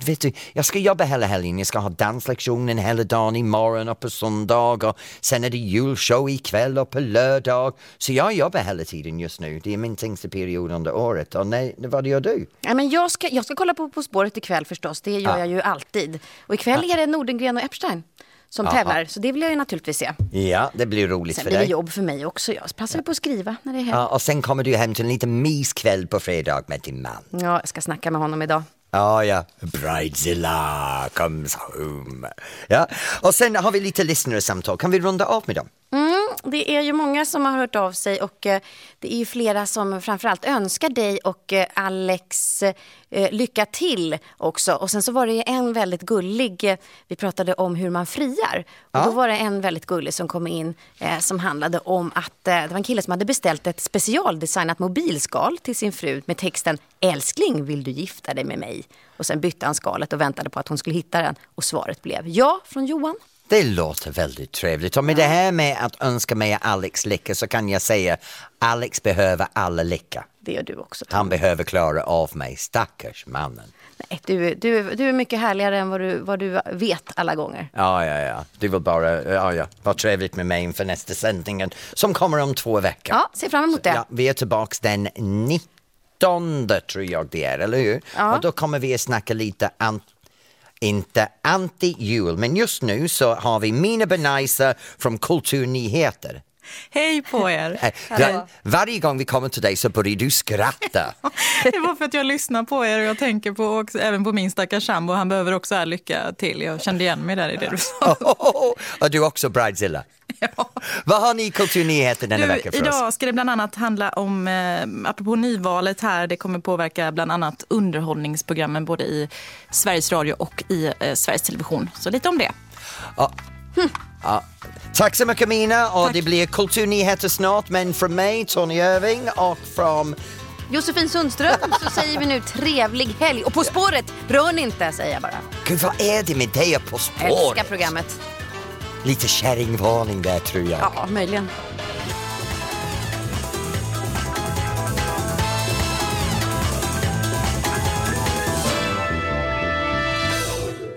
vet du, jag ska jobba hela helgen. Jag ska ha danslektionen hela dagen imorgon och på söndag och sen är det julshow ikväll och på lördag. Så jag jobbar hela tiden just nu. Det är min tyngsta period under året. Och nej, vad gör du? Ja, men jag, ska, jag ska kolla på På spåret ikväll förstås. Det gör Ja. jag ju alltid. Och ikväll är det Nordengren och Epstein som Aha. tävlar. Så det vill jag ju naturligtvis se. Ja, det blir roligt Sen för blir det dig. jobb för mig också. Jag passar ju på att skriva när det är helg. Ja, och sen kommer du hem till en liten myskväll på fredag med din man. Ja, jag ska snacka med honom idag. Ja, ja. Bridezilla comes home. Ja, och sen har vi lite lyssnarsamtal. Kan vi runda av med dem? Mm, det är ju många som har hört av sig och eh, det är ju flera som framförallt önskar dig och eh, Alex eh, lycka till också. Och sen så var det en väldigt gullig, vi pratade om hur man friar. Och då var det en väldigt gullig som kom in som handlade om att det var en kille som hade beställt ett specialdesignat mobilskal till sin fru med texten Älskling, vill du gifta dig med mig? Och sen bytte han skalet och väntade på att hon skulle hitta den. Och svaret blev ja från Johan. Det låter väldigt trevligt och med det här med att önska mig Alex lycka så kan jag säga Alex behöver alla lycka. Det gör du också. Han behöver klara av mig, stackars mannen. Nej, du, du, du är mycket härligare än vad du, vad du vet alla gånger. Ja, ja, ja. Du vill bara, ja, ja, vara trevligt med mig inför nästa sändningen som kommer om två veckor. Ja, se fram emot det. Ja, vi är tillbaks den 19 tror jag det är, eller hur? Ja. Och då kommer vi att snacka lite an- inte anti-jul, men just nu så har vi Mina Benaisa från Kulturnyheter. Hej på er! Va- Varje gång vi kommer till dig så börjar du skratta. Det var för att jag lyssnar på er och jag tänker på också, även på min stackars sambo. Han behöver också all lycka till. Jag kände igen mig där i det du sa. och du är också Bridezilla. Vad har ni i Kulturnyheter denna Du, vecka för oss? idag ska det bland annat handla om, eh, apropå nyvalet här, det kommer påverka bland annat underhållningsprogrammen både i Sveriges Radio och i eh, Sveriges Television. Så lite om det. Ja. Ja. Tack så mycket Mina och det blir Kulturnyheter snart men från mig Tony Irving och från Josefin Sundström så säger vi nu trevlig helg. Och På spåret, rör ni inte säger jag bara. Gud vad är det med dig och På Älskar spåret? programmet. Lite kärringvarning där tror jag. Ja, möjligen.